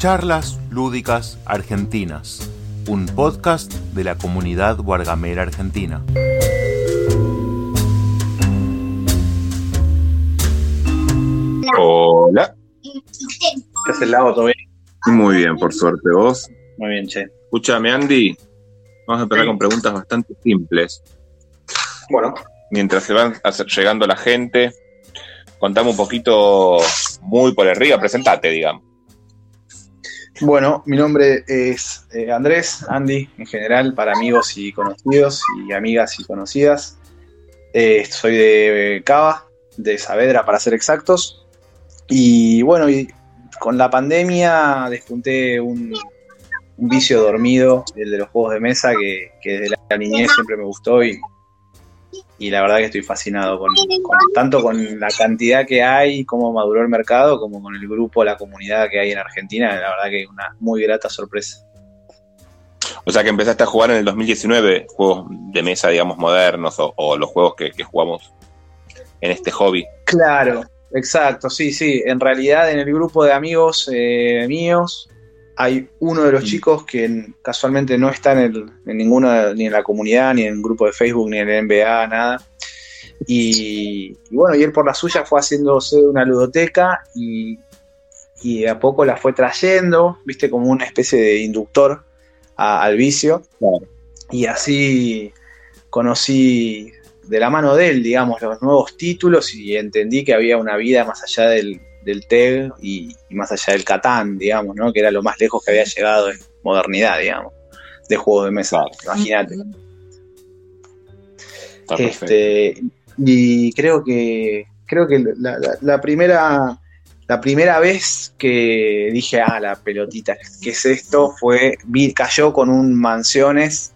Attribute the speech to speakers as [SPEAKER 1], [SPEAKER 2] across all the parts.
[SPEAKER 1] Charlas Lúdicas Argentinas, un podcast de la comunidad guargamera argentina.
[SPEAKER 2] Hola.
[SPEAKER 3] ¿Qué haces, Lago? ¿Todo bien?
[SPEAKER 2] Muy bien, por suerte. ¿Vos?
[SPEAKER 3] Muy bien, che.
[SPEAKER 2] Escúchame, Andy. Vamos a empezar
[SPEAKER 3] Sí.
[SPEAKER 2] con preguntas bastante simples.
[SPEAKER 3] Bueno,
[SPEAKER 2] Mientras se van llegando la gente, contame un poquito muy por arriba, presentate, digamos.
[SPEAKER 3] Bueno, mi nombre es eh, Andrés, Andy, en general, para amigos y conocidos y amigas y conocidas. Eh, soy de Cava, de Saavedra para ser exactos. Y bueno, y con la pandemia despunté un, un vicio dormido, el de los juegos de mesa, que, que desde la niñez siempre me gustó y, y la verdad que estoy fascinado con, con- tanto con la cantidad que hay, cómo maduró el mercado, como con el grupo, la comunidad que hay en Argentina. La verdad que es una muy grata sorpresa.
[SPEAKER 2] O sea que empezaste a jugar en el 2019 juegos de mesa, digamos, modernos o, o los juegos que, que jugamos en este hobby.
[SPEAKER 3] Claro, exacto, sí, sí. En realidad en el grupo de amigos eh, míos hay uno de los
[SPEAKER 2] Mm.
[SPEAKER 3] chicos que en- casualmente no está en, el, en ninguna, ni en la comunidad, ni en el grupo de Facebook, ni en el NBA, nada. Y, y bueno, y él por la suya fue haciéndose una ludoteca y, y de a poco la fue trayendo, viste, como una especie de inductor a- al vicio.
[SPEAKER 2] Claro.
[SPEAKER 3] Y así conocí de la mano de él, digamos, los nuevos títulos y entendí que había una vida más allá del, del TEG y, y más allá del Catán, digamos, ¿no? Que era lo más lejos que había llegado en modernidad, digamos, de juego de mesa,
[SPEAKER 2] Claro.
[SPEAKER 3] imagínate. Este, y creo que creo que la, la- la primera la primera vez que dije, ah, la pelotita, ¿qué es esto? Fue, vi, cayó con un mansiones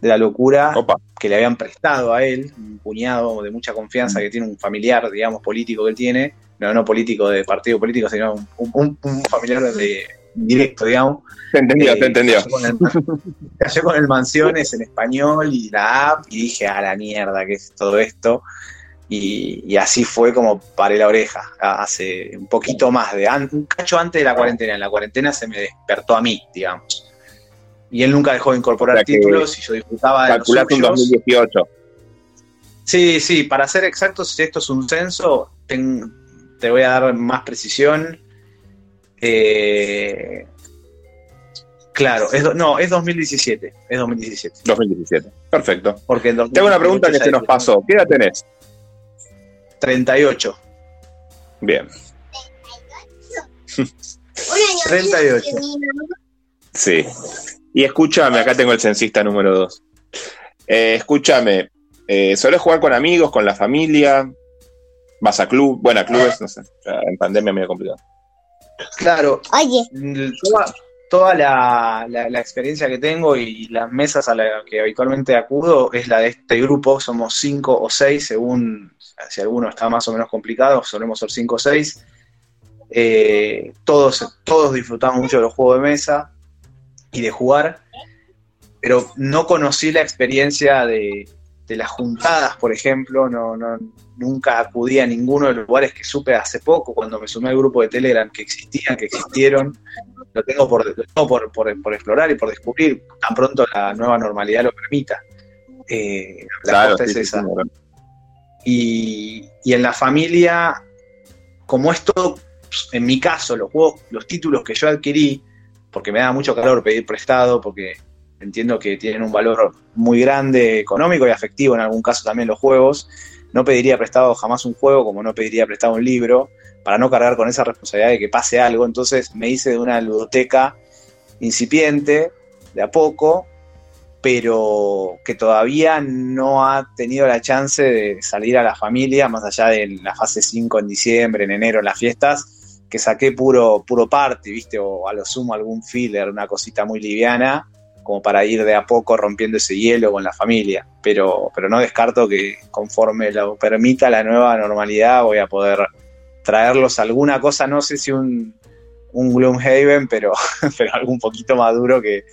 [SPEAKER 3] de la locura
[SPEAKER 2] Opa,
[SPEAKER 3] que le habían prestado a él, un cuñado de mucha confianza que tiene un familiar, digamos, político que él tiene, no, no político de partido político, sino un, un- un familiar de, directo, digamos.
[SPEAKER 2] te entendió,
[SPEAKER 3] Eh,
[SPEAKER 2] te entendió.
[SPEAKER 3] Cayó con, el, cayó con el Mansiones en español y la app y dije, a la mierda, ¿qué es todo esto? Y, y así fue como paré la oreja, hace un poquito más de, un cacho antes de la cuarentena, en la cuarentena se me despertó a mí, digamos. Y él nunca dejó de incorporar
[SPEAKER 2] O sea que
[SPEAKER 3] títulos y yo disfrutaba de los suyos.
[SPEAKER 2] 2018.
[SPEAKER 3] Sí, sí, para ser exactos, si esto es un censo, ten- te voy a dar más precisión. Eh, claro, es no, es 2017, es 2017.
[SPEAKER 2] 2017. Perfecto.
[SPEAKER 3] Porque en
[SPEAKER 2] Te hago una pregunta que
[SPEAKER 3] 2018
[SPEAKER 2] se nos pasó. ¿Qué edad tenés?
[SPEAKER 3] 38.
[SPEAKER 2] Bien.
[SPEAKER 3] 38.
[SPEAKER 2] Sí. Y escúchame, acá tengo el censista número 2. escúchame, eh, ¿solés jugar con amigos, con la familia? ¿Vas a club? Bueno, a clubes, no sé. En pandemia medio complicado.
[SPEAKER 3] Claro,
[SPEAKER 4] Oye,
[SPEAKER 3] toda, toda la, la- la experiencia que tengo y las mesas a las que habitualmente acudo es la de este grupo. Somos cinco o seis, según si alguno está más o menos complicado, solemos ser cinco o seis. Eh, todos, todos disfrutamos mucho de los juegos de mesa y de jugar, pero no conocí la experiencia de, de las juntadas, por ejemplo. No, no, nunca acudí a ninguno de los lugares que supe hace poco, cuando me sumé al grupo de Telegram que existían, que existieron lo tengo por, lo tengo por, por- por explorar y por descubrir tan pronto la nueva normalidad lo permita. Eh, la
[SPEAKER 2] Claro,
[SPEAKER 3] costa
[SPEAKER 2] sí,
[SPEAKER 3] es esa.
[SPEAKER 2] sí.
[SPEAKER 3] Y, y en la familia, como es todo, en mi caso, los juegos, los títulos que yo adquirí, porque me da mucho calor pedir prestado, porque entiendo que tienen un valor muy grande económico y afectivo en algún caso también los juegos, no pediría prestado jamás un juego como no pediría prestado un libro, para no cargar con esa responsabilidad de que pase algo. Entonces me hice de una ludoteca incipiente, de a poco, pero que todavía no ha tenido la chance de salir a la familia, más allá de la fase 5 en diciembre, en enero, en las fiestas, que saqué puro, puro party, ¿viste? O a lo sumo algún filler, una cosita muy liviana, como para ir de a poco rompiendo ese hielo con la familia. Pero, pero no descarto que conforme lo permita la nueva normalidad voy a poder traerlos alguna cosa, no sé si un, un Gloomhaven, pero, pero algo un poquito más duro que,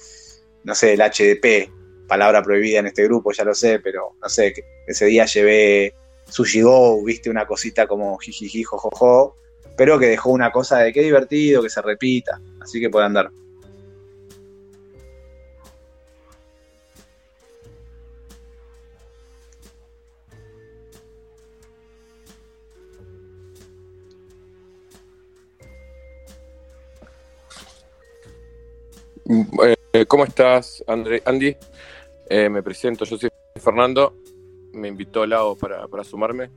[SPEAKER 3] no sé, el HDP, palabra prohibida en este grupo, ya lo sé, pero no sé, que ese día llevé Sushi Go, viste una cosita como jijiji, jojojo, pero que dejó una cosa de qué divertido, que se repita, así que puede andar.
[SPEAKER 4] Eh, ¿Cómo estás, André? Andy? Eh, me presento, yo soy Fernando. Me invitó Lao para, para sumarme.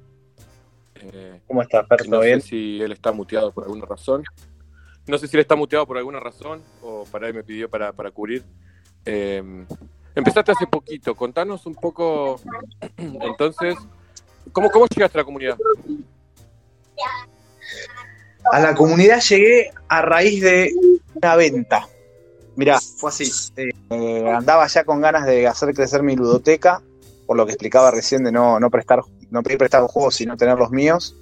[SPEAKER 3] Eh, ¿Cómo estás, Fer?
[SPEAKER 4] No sé si él está muteado por alguna razón. No sé si él está muteado por alguna razón o para él me pidió para, para cubrir. empezaste hace poquito. Contanos un poco, entonces, ¿cómo, ¿cómo llegaste a la comunidad?
[SPEAKER 3] A la comunidad llegué a raíz de una venta Mirá, fue así. Eh, andaba ya con ganas de hacer crecer mi ludoteca, por lo que explicaba recién de no, no prestar, no pedir prestado juegos, sino tener los míos.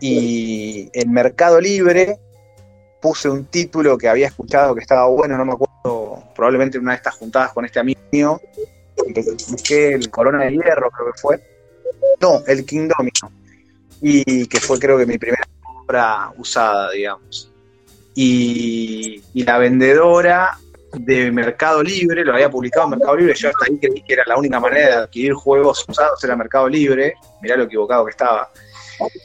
[SPEAKER 3] Y en Mercado Libre puse un título que había escuchado que estaba bueno, no me acuerdo, probablemente en una de estas juntadas con este amigo mío. Busqué el Corona de Hierro, creo que fue. No, el Kingdom. Y que fue creo que mi primera obra usada, digamos. Y, y, la vendedora de Mercado Libre, lo había publicado en Mercado Libre, yo hasta ahí creí que era la única manera de adquirir juegos usados era Mercado Libre, mirá lo equivocado que estaba.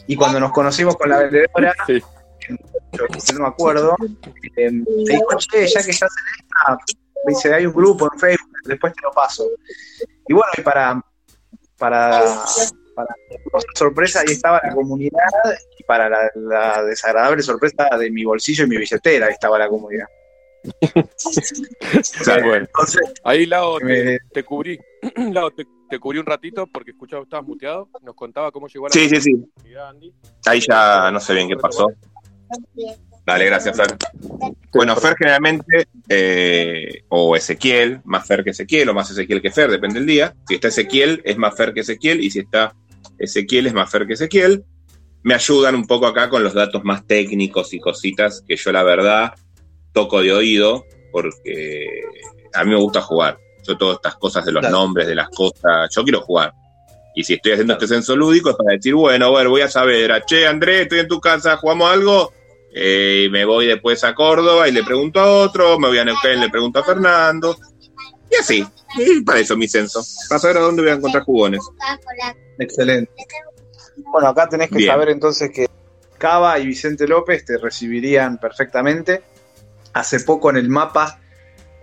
[SPEAKER 3] Y cuando nos conocimos con la vendedora, yo, no me acuerdo, eh, me dijo, che, ya que estás en esta, me dice, hay un grupo en Facebook, después te lo paso. Y bueno, y para, para, para sorpresa, ahí estaba la comunidad, y para la, la desagradable sorpresa de mi bolsillo y mi billetera, ahí estaba la comunidad.
[SPEAKER 4] Ahí, Lao, te, cubrí. Lao, te, cubrí un ratito porque escuchaba que estabas muteado. Nos contaba cómo llegó a la
[SPEAKER 2] Sí, sí, sí. Ahí ya no sé bien qué pasó. Dale, gracias, Fer. Bueno, Fer generalmente, eh, o Ezequiel, más Fer que Ezequiel, o más Ezequiel que Fer, depende del día. Si está Ezequiel, es más Fer que Ezequiel, y si está Ezequiel, es más Fer que Ezequiel. Me ayudan un poco acá con los datos más técnicos y cositas que yo, la verdad, toco de oído porque a mí me gusta jugar. Yo todas estas cosas de los nombres, de las cosas, yo quiero jugar. Y si estoy haciendo este censo lúdico es para decir, bueno, a ver, voy a saber, ah, che, Andrés, estoy en tu casa, jugamos algo, eh, me voy después a Córdoba y le pregunto a otro, me voy a Neuquén y le pregunto a Fernando. Y así, y para eso mi censo, para saber a dónde voy a encontrar jugones.
[SPEAKER 3] Excelente. Bueno, acá tenés que saber entonces que Cava y Vicente López te recibirían perfectamente hace poco en el mapa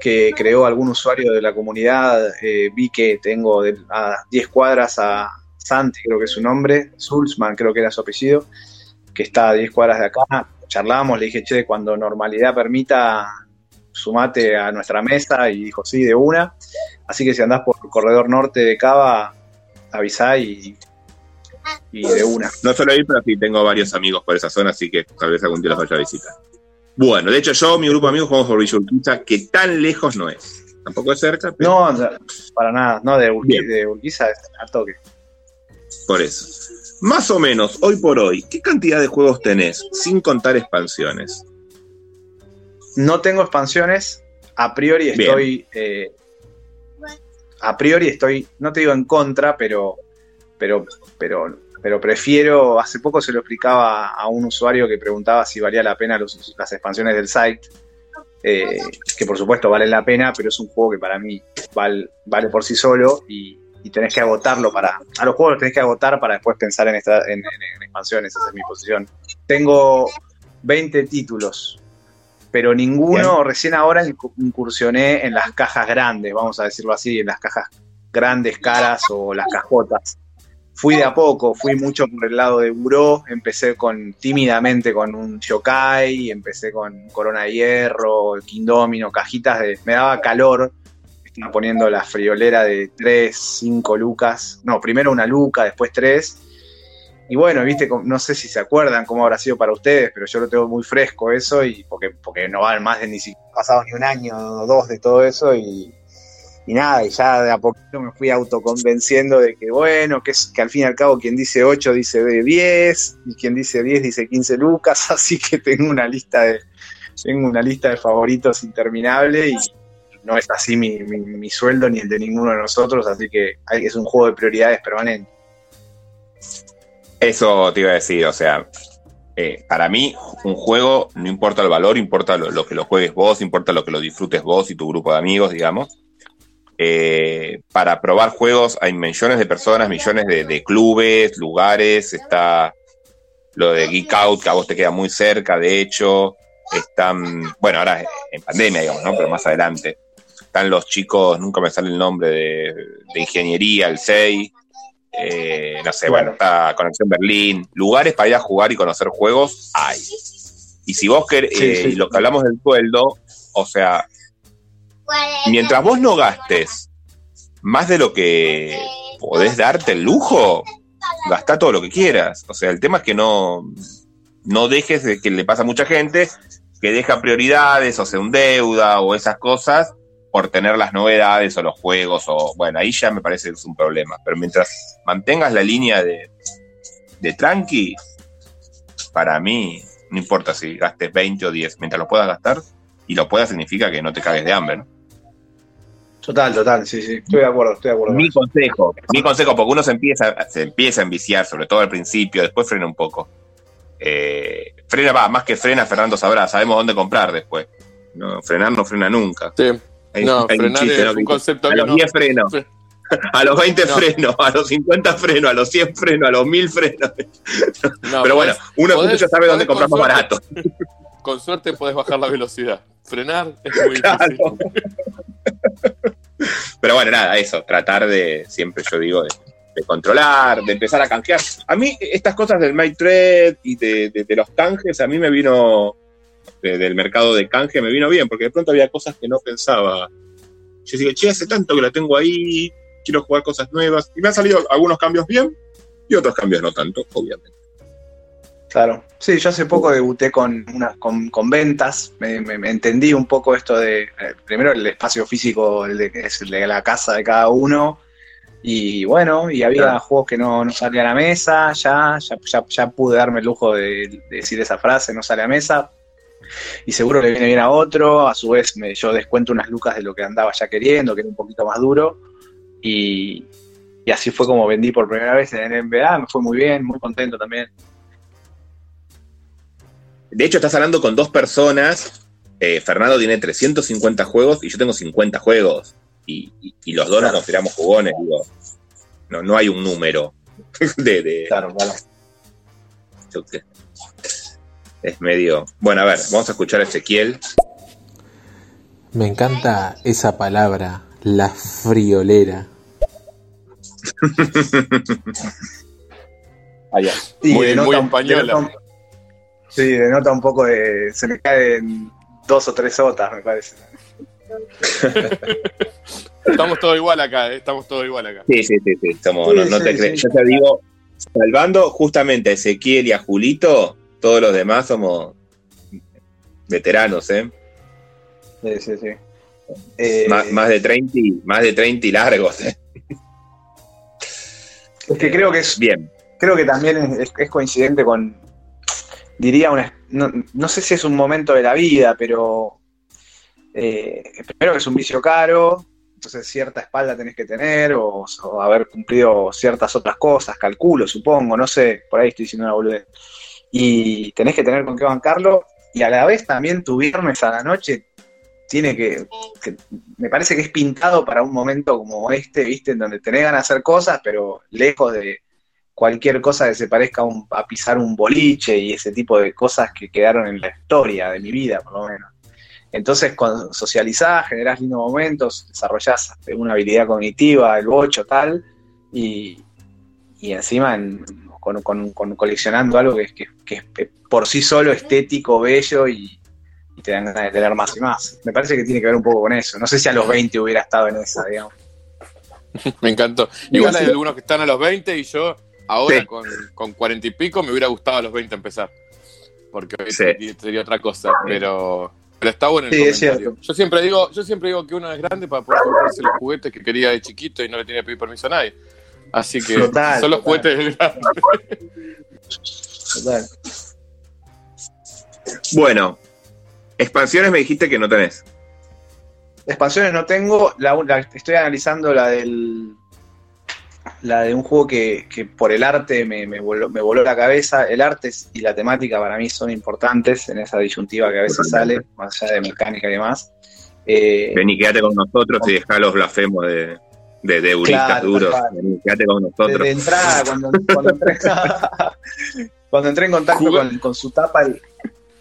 [SPEAKER 3] que creó algún usuario de la comunidad, eh, vi que tengo a 10 cuadras a Santi, creo que es su nombre, Sulzman creo que era su apellido, que está a 10 cuadras de acá. Charlamos, le dije, che, cuando normalidad permita, sumate a nuestra mesa y dijo, sí, de una. Así que si andás por el corredor norte de Cava, avisá y, y de una.
[SPEAKER 2] No solo ahí, pero sí tengo varios amigos por esa zona, así que tal vez algún día los vaya a visitar. Bueno, de hecho yo, mi grupo de amigos, jugamos por Villa Urquiza, que tan lejos no es. Tampoco es cerca.
[SPEAKER 3] No, para nada. No, de, Urquiza, es a toque.
[SPEAKER 2] Por eso. Más o menos, hoy por hoy, ¿qué cantidad de juegos tenés sin contar expansiones?
[SPEAKER 3] No tengo expansiones. A priori estoy. Eh, a priori estoy, no te digo en contra, pero, pero, pero pero prefiero, hace poco se lo explicaba a un usuario que preguntaba si valía la pena las expansiones del site, eh, que por supuesto valen la pena, pero es un juego que para mí vale, vale por sí solo y, tenés que agotarlo para, a los juegos los tenés que agotar para después pensar en, esta, en, expansiones, esa es mi posición. Tengo 20 títulos, pero ninguno, recién ahora incursioné en las cajas grandes, vamos a decirlo así, en las cajas grandes, caras o las cajotas fui de a poco, fui mucho por el lado de Buró, empecé con tímidamente con un Shokai, empecé con Corona de Hierro, Kingdomino, cajitas de. me daba calor. Estaba poniendo la friolera de 3, 5 lucas. No, primero una luca, después 3. Y bueno, viste, no sé si se acuerdan cómo habrá sido para ustedes, pero yo lo tengo muy fresco eso, y porque, porque no van más de ni siquiera pasado ni un año o dos de todo eso, y, y nada, y ya de a poquito me fui autoconvenciendo de que bueno, que, es, que al fin y al cabo quien dice 8 dice de 10, y quien dice 10 dice 15 lucas, así que tengo una lista de, tengo una lista de favoritos interminable y no es así mi, mi, sueldo ni el de ninguno de nosotros, así que es un juego de prioridades permanente.
[SPEAKER 2] Eso te iba a decir, o sea, eh, para mí, un juego no importa el valor, importa lo, lo, que lo juegues vos, importa lo que lo disfrutes vos y tu grupo de amigos, digamos. Eh, para probar juegos hay millones de personas, millones de, de, clubes, lugares, está lo de Geek Out, que a vos te queda muy cerca, de hecho, están, bueno, ahora en pandemia, digamos, ¿no? Pero más adelante. Están los chicos, nunca me sale el nombre de, de ingeniería, el SEI, eh, no sé, bueno, está Conexión Berlín, lugares para ir a jugar y conocer juegos hay. Y si vos querés, sí, eh, sí. lo que hablamos del sueldo, o sea, mientras vos no gastes más de lo que podés darte el lujo, gastá todo lo que quieras. O sea, el tema es que no, no dejes de que le pasa a mucha gente que deja prioridades o se endeuda o esas cosas por tener las novedades o los juegos o bueno, ahí ya me parece que es un problema. Pero mientras mantengas la línea de, de tranqui, para mí no importa si gastes 20 o 10, mientras lo puedas gastar y lo puedas significa que no te cagues de hambre, ¿no?
[SPEAKER 3] Total, total, sí, sí, estoy de acuerdo, estoy de acuerdo.
[SPEAKER 2] Mi consejo, mi consejo, porque uno se empieza, se empieza a enviciar, sobre todo al principio, después frena un poco. Eh, frena, va, más que frena, Fernando sabrá, sabemos dónde comprar después. No, frenar no frena nunca.
[SPEAKER 4] Sí. Hay, no, hay frenar un chiste, es ¿no? un concepto
[SPEAKER 2] a los 10 no. freno, a los 20 no. freno, a los 50 freno, a los 100 freno, a los 1000 freno. No, Pero bueno, uno podés, ya sabe dónde comprar más barato.
[SPEAKER 4] Con suerte podés bajar la velocidad. Frenar es muy claro. difícil.
[SPEAKER 2] Pero bueno, nada, eso, tratar de, siempre yo digo, de, controlar, de empezar a canjear. A mí, estas cosas del My Trade y de, los canjes, a mí me vino, del mercado de canje, me vino bien, porque de pronto había cosas que no pensaba. Yo digo, che, hace tanto que la tengo ahí, quiero jugar cosas nuevas. Y me han salido algunos cambios bien y otros cambios no tanto, obviamente.
[SPEAKER 3] Claro, sí, yo hace poco debuté con, una, con, con ventas, me, me, me, entendí un poco esto de, eh, primero el espacio físico, el de, es el de la casa de cada uno, y bueno, y había claro. juegos que no, no salían a la mesa, ya, ya, ya, ya, pude darme el lujo de, de, decir esa frase, no sale a mesa, y seguro le viene bien a otro, a su vez me, yo descuento unas lucas de lo que andaba ya queriendo, que era un poquito más duro, y, y así fue como vendí por primera vez en el NBA, me fue muy bien, muy contento también.
[SPEAKER 2] De hecho, estás hablando con dos personas. Eh, Fernando tiene 350 juegos y yo tengo 50 juegos. Y, y, y los dos claro. nos consideramos jugones. Digo, no, no hay un número de. de
[SPEAKER 3] claro, claro.
[SPEAKER 2] Es medio. Bueno, a ver, vamos a escuchar a Ezequiel.
[SPEAKER 5] Me encanta esa palabra, la friolera.
[SPEAKER 2] Allá.
[SPEAKER 4] Sí, muy, muy española.
[SPEAKER 3] Sí, denota un poco de. Se me caen dos o tres otas, me parece.
[SPEAKER 4] estamos todos igual acá, ¿eh? estamos todos igual acá.
[SPEAKER 2] Sí, sí, sí, sí. Somos, sí, no, no sí, te crees. Yo te digo, salvando justamente a Ezequiel y a Julito, todos los demás somos veteranos, ¿eh?
[SPEAKER 3] Sí, sí, sí.
[SPEAKER 2] Eh... Más, más, de 30 y, más de 30 y largos, ¿eh?
[SPEAKER 3] Es que creo que es.
[SPEAKER 2] Bien.
[SPEAKER 3] Creo que también es, es coincidente con, diría, una, no, no, sé si es un momento de la vida, pero eh, primero que es un vicio caro, entonces cierta espalda tenés que tener o, haber cumplido ciertas otras cosas, calculo, supongo, no sé, por ahí estoy diciendo una boludez. Y tenés que tener con qué bancarlo y a la vez también tu viernes a la noche tiene que, que, me parece que es pintado para un momento como este, viste, en donde tenés ganas de hacer cosas, pero lejos de, cualquier cosa que se parezca a, un, a, pisar un boliche y ese tipo de cosas que quedaron en la historia de mi vida, por lo menos. Entonces, cuando socializás, generás lindos momentos, desarrollás una habilidad cognitiva, el bocho, tal, y, y encima en, con, con, con, coleccionando algo que, es, que, que, es por sí solo estético, bello y, y te dan ganas de tener más y más. Me parece que tiene que ver un poco con eso. No sé si a los 20 hubiera estado en esa, digamos.
[SPEAKER 4] Me encantó. Igual hay algunos que están a los 20 y yo Ahora, sí. con, con 40 y pico, me hubiera gustado a los 20 empezar. Porque hoy sí. sería otra cosa. Pero, pero está bueno el sí, comentario. Yo siempre, digo, yo siempre digo que uno es grande para poder comprarse los juguetes que quería de chiquito y no le tenía que pedir permiso a nadie. Así que total, son los total. juguetes del grande.
[SPEAKER 2] Total. Bueno, expansiones me dijiste que no tenés.
[SPEAKER 3] Expansiones no tengo, la, la, estoy analizando la del la de un juego que, que por el arte me, me, voló, me, voló, la cabeza. El arte y la temática para mí son importantes en esa disyuntiva que a veces sale, más allá de mecánica y demás.
[SPEAKER 2] Eh, Vení, quédate con nosotros y dejá los blasfemos de, de, de claro, duros. Vení, quédate con nosotros.
[SPEAKER 3] De, entrada, cuando, cuando, entré, cuando, entré, en contacto con, con, su tapa,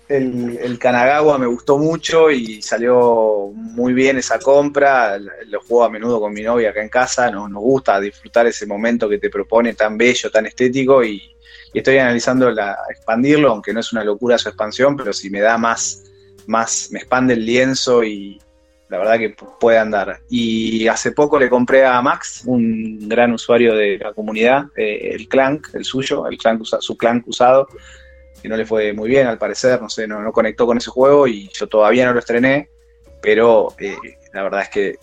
[SPEAKER 3] el, el, Kanagawa me gustó mucho y salió muy bien esa compra. Lo juego a menudo con mi novia acá en casa. Nos, gusta disfrutar ese momento que te propone tan bello, tan estético. Y, estoy analizando expandirlo, aunque no es una locura su expansión, pero si me da más, más, me expande el lienzo y la verdad que puede andar. Y hace poco le compré a Max, un gran usuario de la comunidad, eh, el Clank, el suyo, el Clank, su Clank usado que no le fue muy bien al parecer, no sé, no, no conectó con ese juego y yo todavía no lo estrené, pero eh, la verdad es que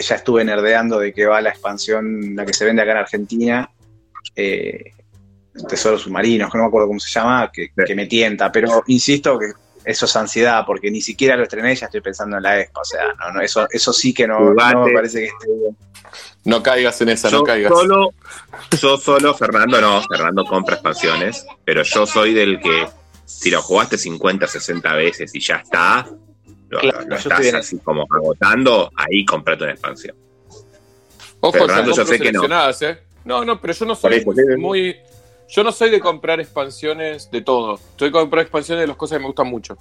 [SPEAKER 3] ya estuve nerdeando de que va la expansión, la que se vende acá en Argentina, eh, Tesoros Submarinos, que no me acuerdo cómo se llama, que, que, me tienta, pero insisto que eso es ansiedad, porque ni siquiera lo estrené ya estoy pensando en la expo, o sea, no, no, eso, eso sí que no, no me parece que esté bien.
[SPEAKER 4] No caigas en esa,
[SPEAKER 2] yo
[SPEAKER 4] no caigas.
[SPEAKER 2] Solo, yo solo, Fernando no, Fernando compra expansiones, pero yo soy del que si lo jugaste 50, 60 veces y ya está, lo, claro, lo estás así como agotando, ahí comprate una expansión.
[SPEAKER 4] Ojo, Fernando, yo sé que no. ¿eh? No, no, pero yo no soy muy... Yo no soy de comprar expansiones de todo. Soy de comprar expansiones de las cosas que me gustan mucho.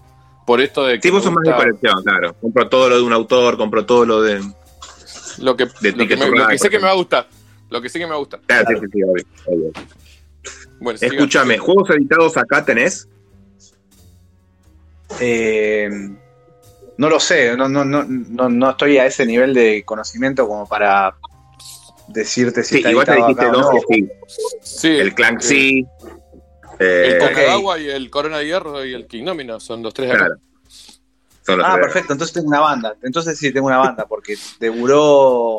[SPEAKER 4] Por esto de
[SPEAKER 2] que. Sí, vos sos más de colección, claro. Compro todo lo de un autor, compro todo lo de.
[SPEAKER 4] Lo que,
[SPEAKER 2] de
[SPEAKER 4] lo que, me, lo que sé que me va a gustar. Lo que sé que me va a gustar.
[SPEAKER 2] Claro, sí, sí, sí, obvio, obvio. Bueno, Escúchame. ¿juegos editados acá tenés?
[SPEAKER 3] Eh, no lo sé, no, no, no, no, no estoy a ese nivel de conocimiento como para decirte si
[SPEAKER 2] sí,
[SPEAKER 3] está
[SPEAKER 2] igual te dijiste dos
[SPEAKER 3] no.
[SPEAKER 2] que sí.
[SPEAKER 4] Sí,
[SPEAKER 2] El Clank
[SPEAKER 4] eh,
[SPEAKER 2] sí.
[SPEAKER 4] El
[SPEAKER 2] Eh,
[SPEAKER 4] Kanagawa y el Corona de Hierro y el Kingdomino son los tres de acá.
[SPEAKER 2] claro.
[SPEAKER 3] Ah, perfecto, entonces tengo una banda. Entonces sí, tengo una banda, porque de Buró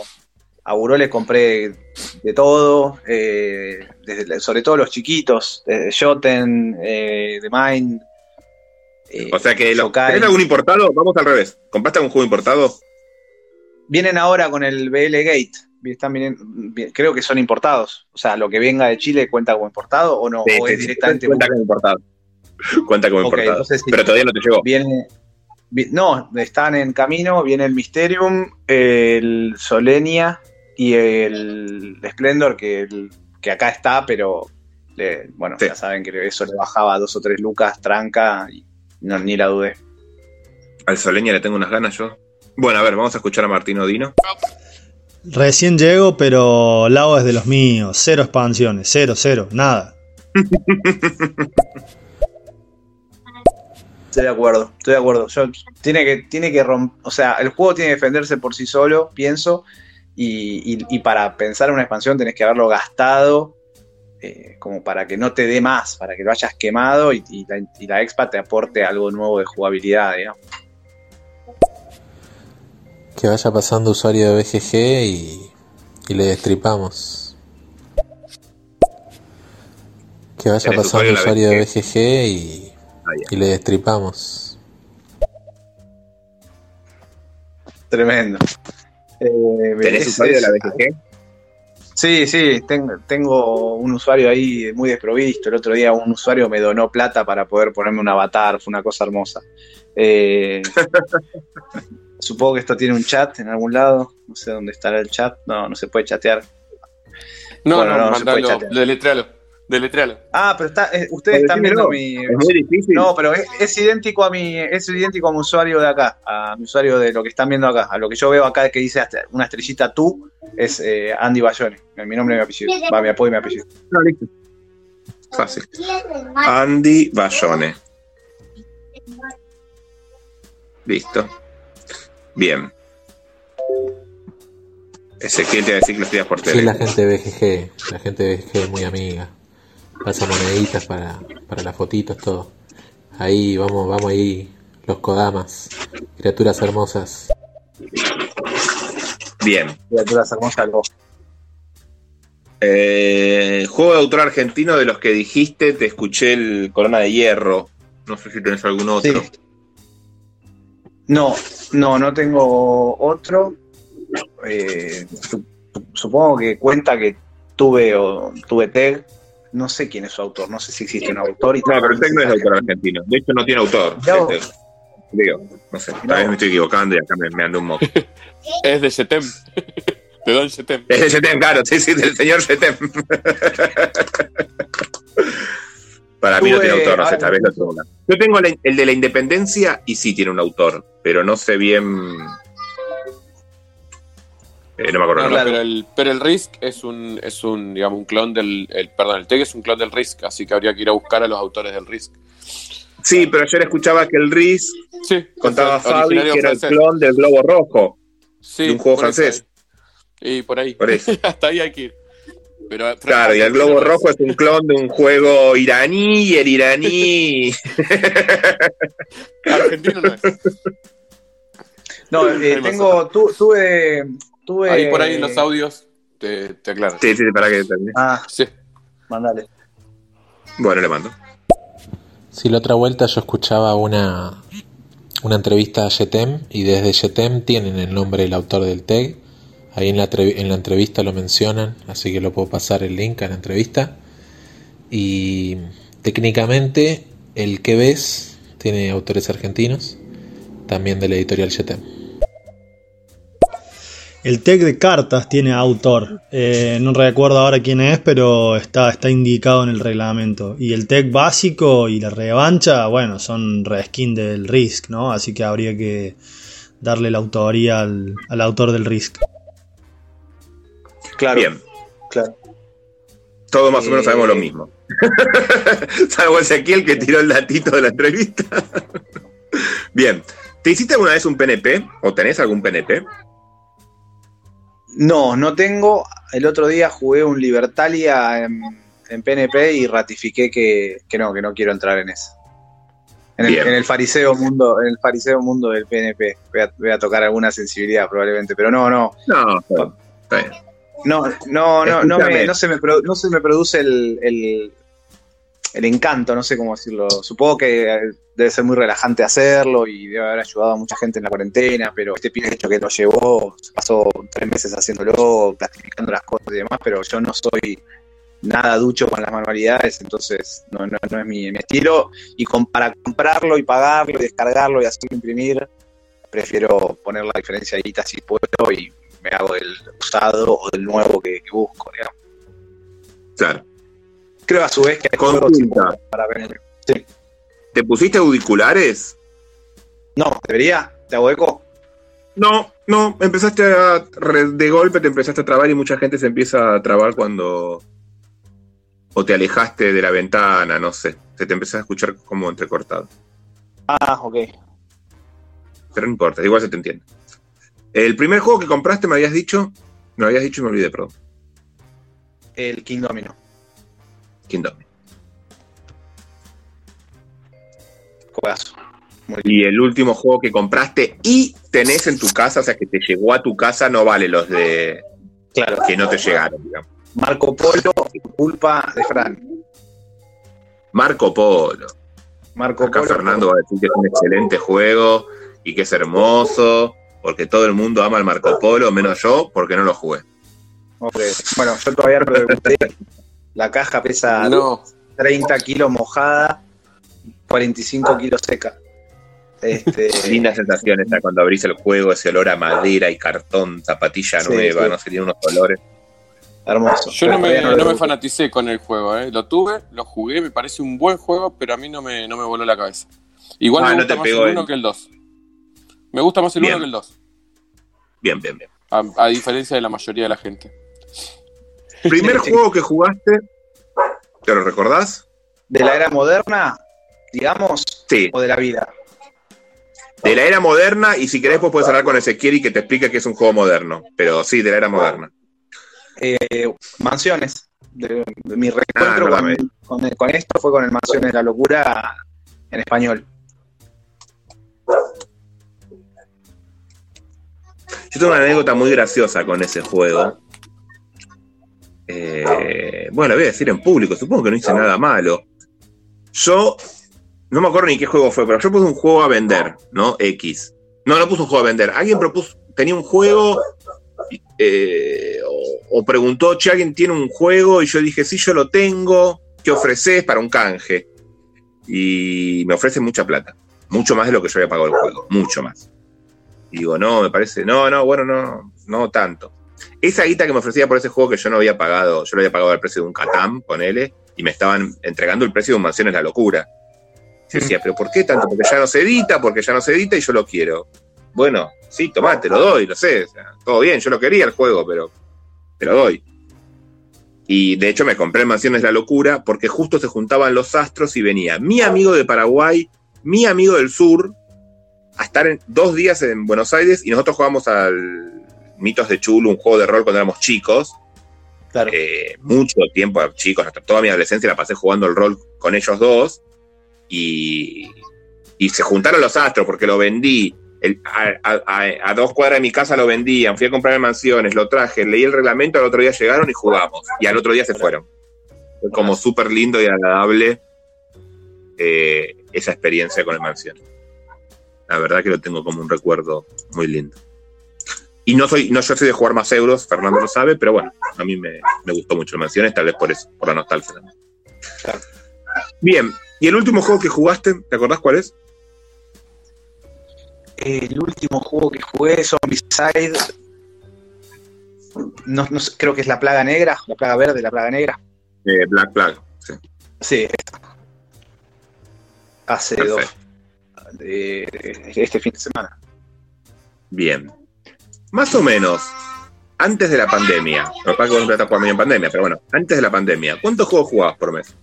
[SPEAKER 3] a Buró les compré de todo, eh, desde- sobre todo los chiquitos, desde Shoten, eh, The Mind. eh,
[SPEAKER 2] O sea que, lo. ¿tenés algún importado? Vamos al revés. ¿Compraste algún juego importado?
[SPEAKER 3] Vienen ahora con el BL Gate. Están viniendo- vi- creo que son importados. O sea, lo que venga de Chile cuenta como importado o no,
[SPEAKER 2] Sí,
[SPEAKER 3] o
[SPEAKER 2] sí,
[SPEAKER 3] es directamente
[SPEAKER 2] Cuenta como importado. Cuenta como
[SPEAKER 3] Ok,
[SPEAKER 2] importado.
[SPEAKER 3] entonces sí.
[SPEAKER 2] Pero todavía no te llegó.
[SPEAKER 3] Viene. No, están en camino. Viene el Mysterium, el Solenia y el Splendor, que, el- que acá está, pero le- bueno,
[SPEAKER 2] Sí.
[SPEAKER 3] ya saben que eso le bajaba dos o tres lucas, tranca, y no, ni la dudé.
[SPEAKER 2] Al Soleña le tengo unas ganas yo. Bueno, a ver, vamos a escuchar a Martín Odino.
[SPEAKER 6] Recién llego, pero Lao es de los míos. Cero expansiones, cero, cero, nada.
[SPEAKER 3] Estoy de acuerdo, estoy de acuerdo. Yo, tiene que, tiene que romper, o sea, el juego tiene que defenderse por sí solo, pienso, y, y- y para pensar en una expansión tenés que haberlo gastado eh, como para que no te dé más, para que lo hayas quemado y, y la, y la expa te aporte algo nuevo de jugabilidad, digamos.
[SPEAKER 5] Que vaya pasando usuario de BGG y, y le destripamos. Que vaya
[SPEAKER 2] ¿Tenés
[SPEAKER 5] pasando
[SPEAKER 2] usuario de la
[SPEAKER 5] usuario de
[SPEAKER 2] BGG?
[SPEAKER 5] BGG y. y le destripamos.
[SPEAKER 3] Tremendo. Eh,
[SPEAKER 2] ¿Tenés usuario de la BGG?
[SPEAKER 3] Sí, sí, tengo, tengo un usuario ahí muy desprovisto. El otro día un usuario me donó plata para poder ponerme un avatar, fue una cosa hermosa. Eh, supongo que esto tiene un chat en algún lado, no sé dónde estará el chat, no, no se puede chatear.
[SPEAKER 4] No,
[SPEAKER 3] Bueno,
[SPEAKER 4] no,
[SPEAKER 3] no, se puede
[SPEAKER 4] mandalo, deletrealo, deletrealo.
[SPEAKER 3] Ah, pero está, eh, ustedes
[SPEAKER 2] Pero
[SPEAKER 3] están viendo mi...
[SPEAKER 2] Es muy difícil.
[SPEAKER 3] No, pero es, es idéntico a mi, es idéntico a mi usuario de acá, a mi usuario de lo que están viendo acá, a lo que yo veo acá que dice hasta una estrellita tú, es eh, Andy Bayone, mi nombre y mi apellido, va mi apodo y mi apellido.
[SPEAKER 2] No, listo. Fácil. Andy Bayone. Listo. Bien. Ezequiel te va a decir que lo estudias por
[SPEAKER 5] Sí,
[SPEAKER 2] tele.
[SPEAKER 5] la gente de BGG. La gente de BGG es muy amiga. Pasa moneditas para, para las fotitos, todo. Ahí, vamos, vamos ahí. Los Kodamas. Criaturas hermosas.
[SPEAKER 2] Bien.
[SPEAKER 3] Criaturas hermosas, algo.
[SPEAKER 2] Eh, juego de autor argentino de los que dijiste, te escuché el Corona de Hierro. No sé si tenés algún otro.
[SPEAKER 3] Sí. No, no, no tengo otro. Eh, su- supongo que cuenta que tuve, o, tuve TEG. No sé quién es su autor, no sé si existe un autor. Y
[SPEAKER 2] no, pero el TEG no es autor argentino. De hecho, no tiene autor. Digo, no sé, tal vez me estoy equivocando y acá me, me ando un moco.
[SPEAKER 4] es de Setem. De Don Setem.
[SPEAKER 2] Es de Setem, claro, sí, sí, del señor Setem. Para mí no tiene autor, no sé, tal vez lo tengo. Yo tengo el de la independencia y sí tiene un autor, pero no sé bien. Eh, no me acuerdo.
[SPEAKER 4] No, pero, el, pero el Risk es un, es un, digamos, un clon del. El, perdón, el TEG es un clon del Risk, así que habría que ir a buscar a los autores del Risk.
[SPEAKER 2] Sí, pero ayer escuchaba que el Risk contaba Fabi que era el clon del Globo Rojo.
[SPEAKER 4] Sí,
[SPEAKER 2] de un juego francés.
[SPEAKER 4] Y por ahí. Hasta ahí hay que ir. Pero,
[SPEAKER 2] claro, y el globo rojo es un clon de un juego iraní y el iraní.
[SPEAKER 4] Argentino no es.
[SPEAKER 3] No, eh, tengo, tuve, tuve.
[SPEAKER 4] Ahí por ahí en los audios te, te aclaro.
[SPEAKER 2] Sí, sí, para que termine.
[SPEAKER 3] Ah, sí. Mandale.
[SPEAKER 2] Bueno, le mando.
[SPEAKER 5] Sí, la otra vuelta yo escuchaba una, una entrevista a Yetem y desde Yetem tienen el nombre del autor del TEG Ahí en la, en la entrevista lo mencionan, así que lo puedo pasar el link a la entrevista. Y técnicamente el que ves tiene autores argentinos, también de la editorial Yetem.
[SPEAKER 6] El tech de cartas tiene autor. Eh, no recuerdo ahora quién es, pero está, está indicado en el reglamento. Y el tech básico y la revancha, bueno, son reskin del Risk, ¿no? Así que habría que darle la autoría al, al autor del Risk.
[SPEAKER 3] Claro.
[SPEAKER 2] Bien.
[SPEAKER 3] Claro.
[SPEAKER 2] Todos más o menos sabemos lo mismo. Salvo Ezequiel que tiró el datito de la entrevista. Bien. ¿Te hiciste alguna vez un PNP? ¿O tenés algún PNP?
[SPEAKER 3] No, no tengo. El otro día jugué un Libertalia en, PNP y ratifiqué que, no, que no quiero entrar en eso. En el, fariseo mundo, en el fariseo mundo del PNP. Voy a, tocar alguna sensibilidad probablemente, pero no, no.
[SPEAKER 2] No, está bien.
[SPEAKER 3] No, no, no, no, me, no, se me no se me produce el, el, el, encanto, no sé cómo decirlo. Supongo que debe ser muy relajante hacerlo y debe haber ayudado a mucha gente en la cuarentena, pero este pibe hecho que lo llevó, pasó tres meses haciéndolo, clasificando las cosas y demás, pero yo no soy nada ducho con las manualidades, entonces no, no, no es mi, estilo. Y para comprarlo y pagarlo y descargarlo y hacerlo imprimir, prefiero poner la diferencia ahí si puedo y me hago del usado o del nuevo que, busco, digamos.
[SPEAKER 2] Claro.
[SPEAKER 3] Creo a su vez que hay
[SPEAKER 2] Consulta. para ver. ¿Te pusiste auriculares?
[SPEAKER 3] No, debería. ¿Te hago eco?
[SPEAKER 2] No, no, empezaste a. De golpe te empezaste a trabar y mucha gente se empieza a trabar cuando. O te alejaste de la ventana, no sé. Se te empieza a escuchar como entrecortado.
[SPEAKER 3] Ah, ok.
[SPEAKER 2] Pero no importa, igual se te entiende. El primer juego que compraste, me habías dicho. Me habías dicho y me olvidé, perdón.
[SPEAKER 3] El King Domino.
[SPEAKER 2] King Domino.
[SPEAKER 3] Juegazo.
[SPEAKER 2] Y el último juego que compraste y tenés en tu casa, o sea, que te llegó a tu casa, no vale los de.
[SPEAKER 3] Claro.
[SPEAKER 2] Que no te llegaron, digamos.
[SPEAKER 3] Marco Polo, culpa de Fran.
[SPEAKER 2] Marco Polo.
[SPEAKER 3] Marco
[SPEAKER 2] Acá Fernando va a decir que es un excelente juego y que es hermoso porque todo el mundo ama el Marco Polo, menos yo, porque no lo jugué.
[SPEAKER 3] Bueno, yo todavía no lo La caja pesa 30 kilos mojada, 45 kilos seca.
[SPEAKER 2] Este... Linda sensación esta cuando abrís el juego, ese olor a madera y cartón, zapatilla nueva, no sé, tiene unos colores.
[SPEAKER 3] Hermoso.
[SPEAKER 4] Yo no me, no me, fanaticé con el juego, ¿eh? lo tuve, lo jugué, me parece un buen juego, pero a mí no me, no me voló la cabeza. Igual ah, me gusta más el 1 que el 2. Me gusta más el 1 que el 2.
[SPEAKER 2] Bien, bien, bien.
[SPEAKER 4] A, diferencia de la mayoría de la gente.
[SPEAKER 2] Primer juego que jugaste, ¿te lo recordás?
[SPEAKER 3] ¿De la era moderna, digamos?
[SPEAKER 2] Sí.
[SPEAKER 3] ¿O de la vida?
[SPEAKER 2] De la era moderna, y si querés, pues puedes hablar con Ezequiel y que te explique que es un juego moderno. Pero sí, de la era moderna.
[SPEAKER 3] Eh, mansiones. mi reencuentro ah, con, con, esto fue con el Mansiones de la Locura en español.
[SPEAKER 2] Yo tengo una anécdota muy graciosa con ese juego. Eh, bueno, lo voy a decir en público, supongo que no hice nada malo. Yo no me acuerdo ni qué juego fue, pero yo puse un juego a vender, ¿no? X. No, no puse un juego a vender. Alguien propuso, tenía un juego, eh, o preguntó, si alguien tiene un juego, y yo dije, sí, yo lo tengo, ¿qué ofreces para un canje? Y me ofrece mucha plata, mucho más de lo que yo había pagado el juego, mucho más. Digo, no, me parece, no, no, bueno, no, no tanto. Esa guita que me ofrecía por ese juego que yo no había pagado, yo lo había pagado al precio de un Catam, ponele, y me estaban entregando el precio de un Mansión es la locura. Yo decía, pero ¿por qué tanto? Porque ya no se edita, porque ya no se edita y yo lo quiero. Bueno, sí, tomate, lo doy, lo sé. todo bien, yo lo quería el juego, pero te lo doy. Y de hecho me compré Mansiones La Locura porque justo se juntaban los astros y venía mi amigo de Paraguay, mi amigo del sur, a estar en, dos días en Buenos Aires y nosotros jugamos al Mitos de Chulu, un juego de rol cuando éramos chicos. Claro. Eh, mucho tiempo, chicos, hasta toda mi adolescencia la pasé jugando el rol con ellos dos. Y, y se juntaron los astros porque lo vendí a, dos cuadras de mi casa lo vendían, fui a comprarme mansiones, lo traje, leí el reglamento, al otro día llegaron y jugamos. Y al otro día se fueron. Fue como súper lindo y agradable eh, esa experiencia con el mansión. La verdad que lo tengo como un recuerdo muy lindo. Y no soy, no yo soy de jugar más euros, Fernando lo sabe, pero bueno, a mí me, gustó mucho el mansiones, tal vez por eso, por la nostalgia Bien, y el último juego que jugaste, ¿te acordás cuál es?
[SPEAKER 3] el último juego que jugué, Zombicide, no, no, creo que es la plaga negra, la plaga verde, la plaga negra.
[SPEAKER 2] Eh, Black Plague, sí.
[SPEAKER 3] Sí, hace dos, de, este fin de semana.
[SPEAKER 2] Bien. Más o menos, antes de la pandemia, no pasa que está jugando en pandemia, pero bueno, antes de la pandemia, ¿cuántos juegos jugabas por mes?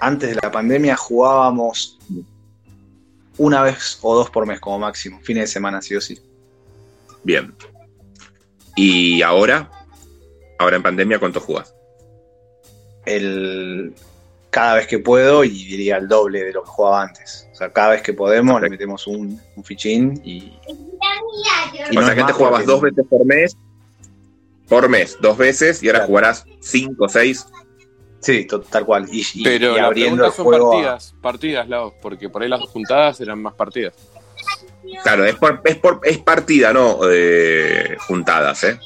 [SPEAKER 3] Antes de la pandemia jugábamos una vez o dos por mes como máximo, fines de semana, sí o sí.
[SPEAKER 2] Bien. ¿Y ahora? Ahora en pandemia, ¿cuánto jugas?
[SPEAKER 3] El, cada vez que puedo y diría el doble de lo que jugaba antes. O sea, cada vez que podemos le metemos un, fichín y...
[SPEAKER 2] y o sea, que jugabas dos veces por mes, por mes, dos veces, y ahora jugarás cinco o seis
[SPEAKER 3] Sí, tal cual. Y,
[SPEAKER 4] Pero abriendo son partidas, partidas, porque por ahí las juntadas eran más partidas.
[SPEAKER 2] Claro, es, es, es partida, no eh, juntadas, ¿eh?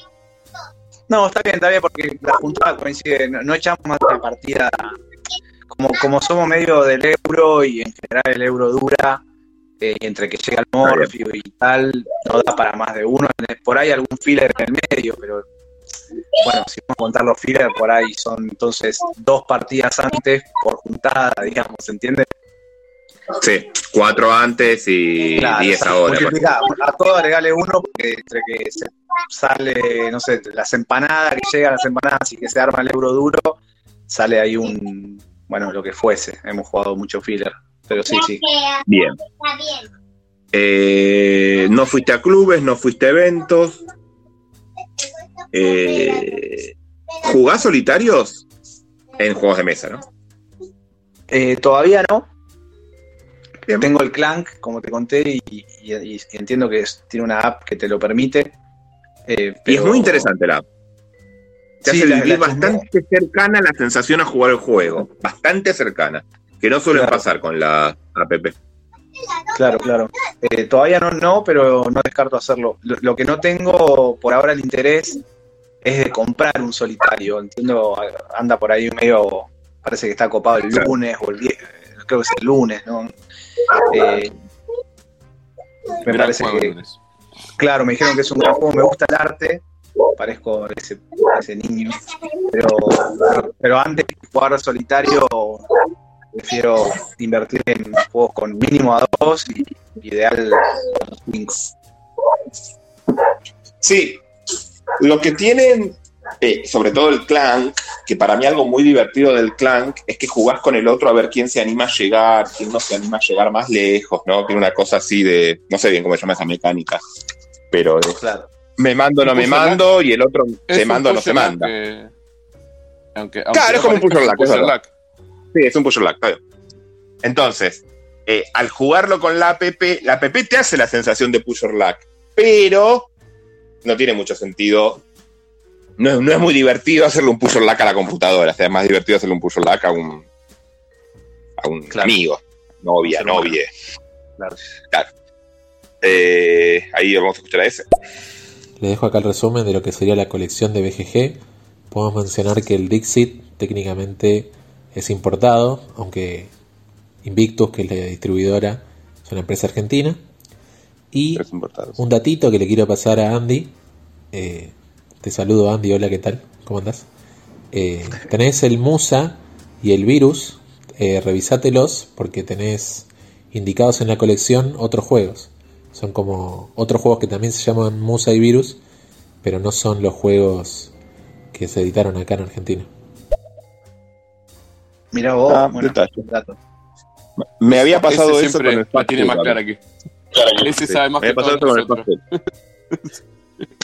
[SPEAKER 3] No, está bien, está bien, porque la juntada coincide, no, echamos más de partida. Como, como somos medio del euro y en general el euro dura, eh, entre que llega el morfio y tal, no da para más de uno. Por ahí algún filler en el medio, pero bueno, si vamos a contar los fillers, por ahí son entonces dos partidas antes por juntada, digamos, ¿se entiende?
[SPEAKER 2] Sí, cuatro antes y diez ahora.
[SPEAKER 3] A todo agregarle uno, porque entre que se sale, no sé, las empanadas, que llegan las empanadas y que se arma el euro duro, sale ahí un, bueno, lo que fuese. Hemos jugado mucho filler, pero sí, sí.
[SPEAKER 2] Bien. Eh, no fuiste a clubes, no fuiste a eventos, eh, ¿Jugás solitarios en juegos de mesa, no?
[SPEAKER 3] Eh, todavía no. Tengo el Clank, como te conté, y, entiendo que tiene una app que te lo permite.
[SPEAKER 2] Eh, y es muy interesante la app. Te hace vivir bastante cercana la sensación a jugar el juego. Bastante cercana. Que no suelen pasar con la app.
[SPEAKER 3] Claro, claro. Eh, todavía no, no, pero no descarto hacerlo. lo, que no tengo por ahora el interés es de comprar un solitario. Entiendo, anda por ahí medio, parece que está copado el lunes o el creo que es el lunes, ¿no? Eh, me parece que. Claro, me dijeron que es un gran juego, me gusta el arte, parezco ese, ese niño, pero, pero antes de jugar solitario, prefiero invertir en juegos con mínimo a dos y ideal cinco.
[SPEAKER 2] Sí, lo que tienen, eh, sobre todo el clan, que para mí algo muy divertido del clan es que jugás con el otro a ver quién se anima a llegar, quién no se anima a llegar más lejos, ¿no? Tiene una cosa así de, no sé bien cómo se llama esa mecánica, pero claro. me mando, no me mando, y el otro se manda o no se manda. claro, es como un push lag. Sí, es un push lag, Entonces, eh, al jugarlo con la app, la app te hace la sensación de pusher lag, pero no tiene mucho sentido. No es, muy divertido hacerle un push lag a la computadora, es más divertido hacerle un push lag a un, a un amigo, novia, novia. Claro. claro. Eh, ahí vamos a escuchar a ese.
[SPEAKER 5] les dejo acá el resumen de lo que sería la colección de BGG. Podemos mencionar que el Dixit técnicamente es importado, aunque Invictus, que es la distribuidora, es una empresa argentina. Y un datito que le quiero pasar a Andy. Eh, te saludo Andy, hola, ¿qué tal? ¿Cómo andás? Eh, tenés el Musa y el Virus, eh, revisátelos porque tenés indicados en la colección otros juegos. Son como otros juegos que también se llaman Musa y Virus, pero no son los juegos que se editaron acá en Argentina.
[SPEAKER 3] Mira vos,
[SPEAKER 2] ah,
[SPEAKER 3] bueno,
[SPEAKER 2] Me había pasado eso con el
[SPEAKER 4] la tiene más clara aquí. Ese sabe más
[SPEAKER 2] me
[SPEAKER 4] que todos
[SPEAKER 2] eso con el pastel.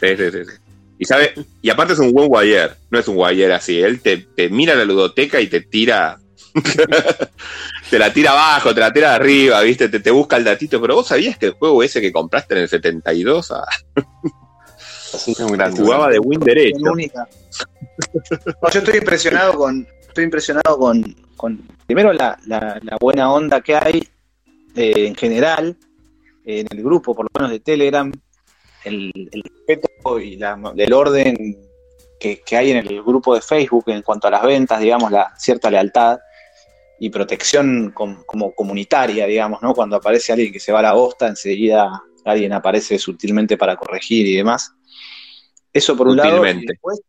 [SPEAKER 2] Sí, sí, sí, sí. Y, sabe, y aparte es un buen guayer, no es un guayer así. Él te, te mira la ludoteca y te tira. te la tira abajo, te la tira arriba, ¿viste? Te, te busca el datito. Pero vos sabías que el juego ese que compraste en el 72 ah,
[SPEAKER 4] Es un grande.
[SPEAKER 2] jugaba de win derecho.
[SPEAKER 3] No, yo estoy impresionado con, estoy impresionado con, con primero la, la- la buena onda que hay eh, en general en el grupo, por lo menos de Telegram, el, el respeto y la, el orden que, que hay en el grupo de Facebook en cuanto a las ventas, digamos, la cierta lealtad y protección com- como comunitaria, digamos, ¿no? Cuando aparece alguien que se va a la bosta, enseguida alguien aparece sutilmente para corregir y demás. Eso por un lado. Y
[SPEAKER 2] Sutilmente.
[SPEAKER 3] después,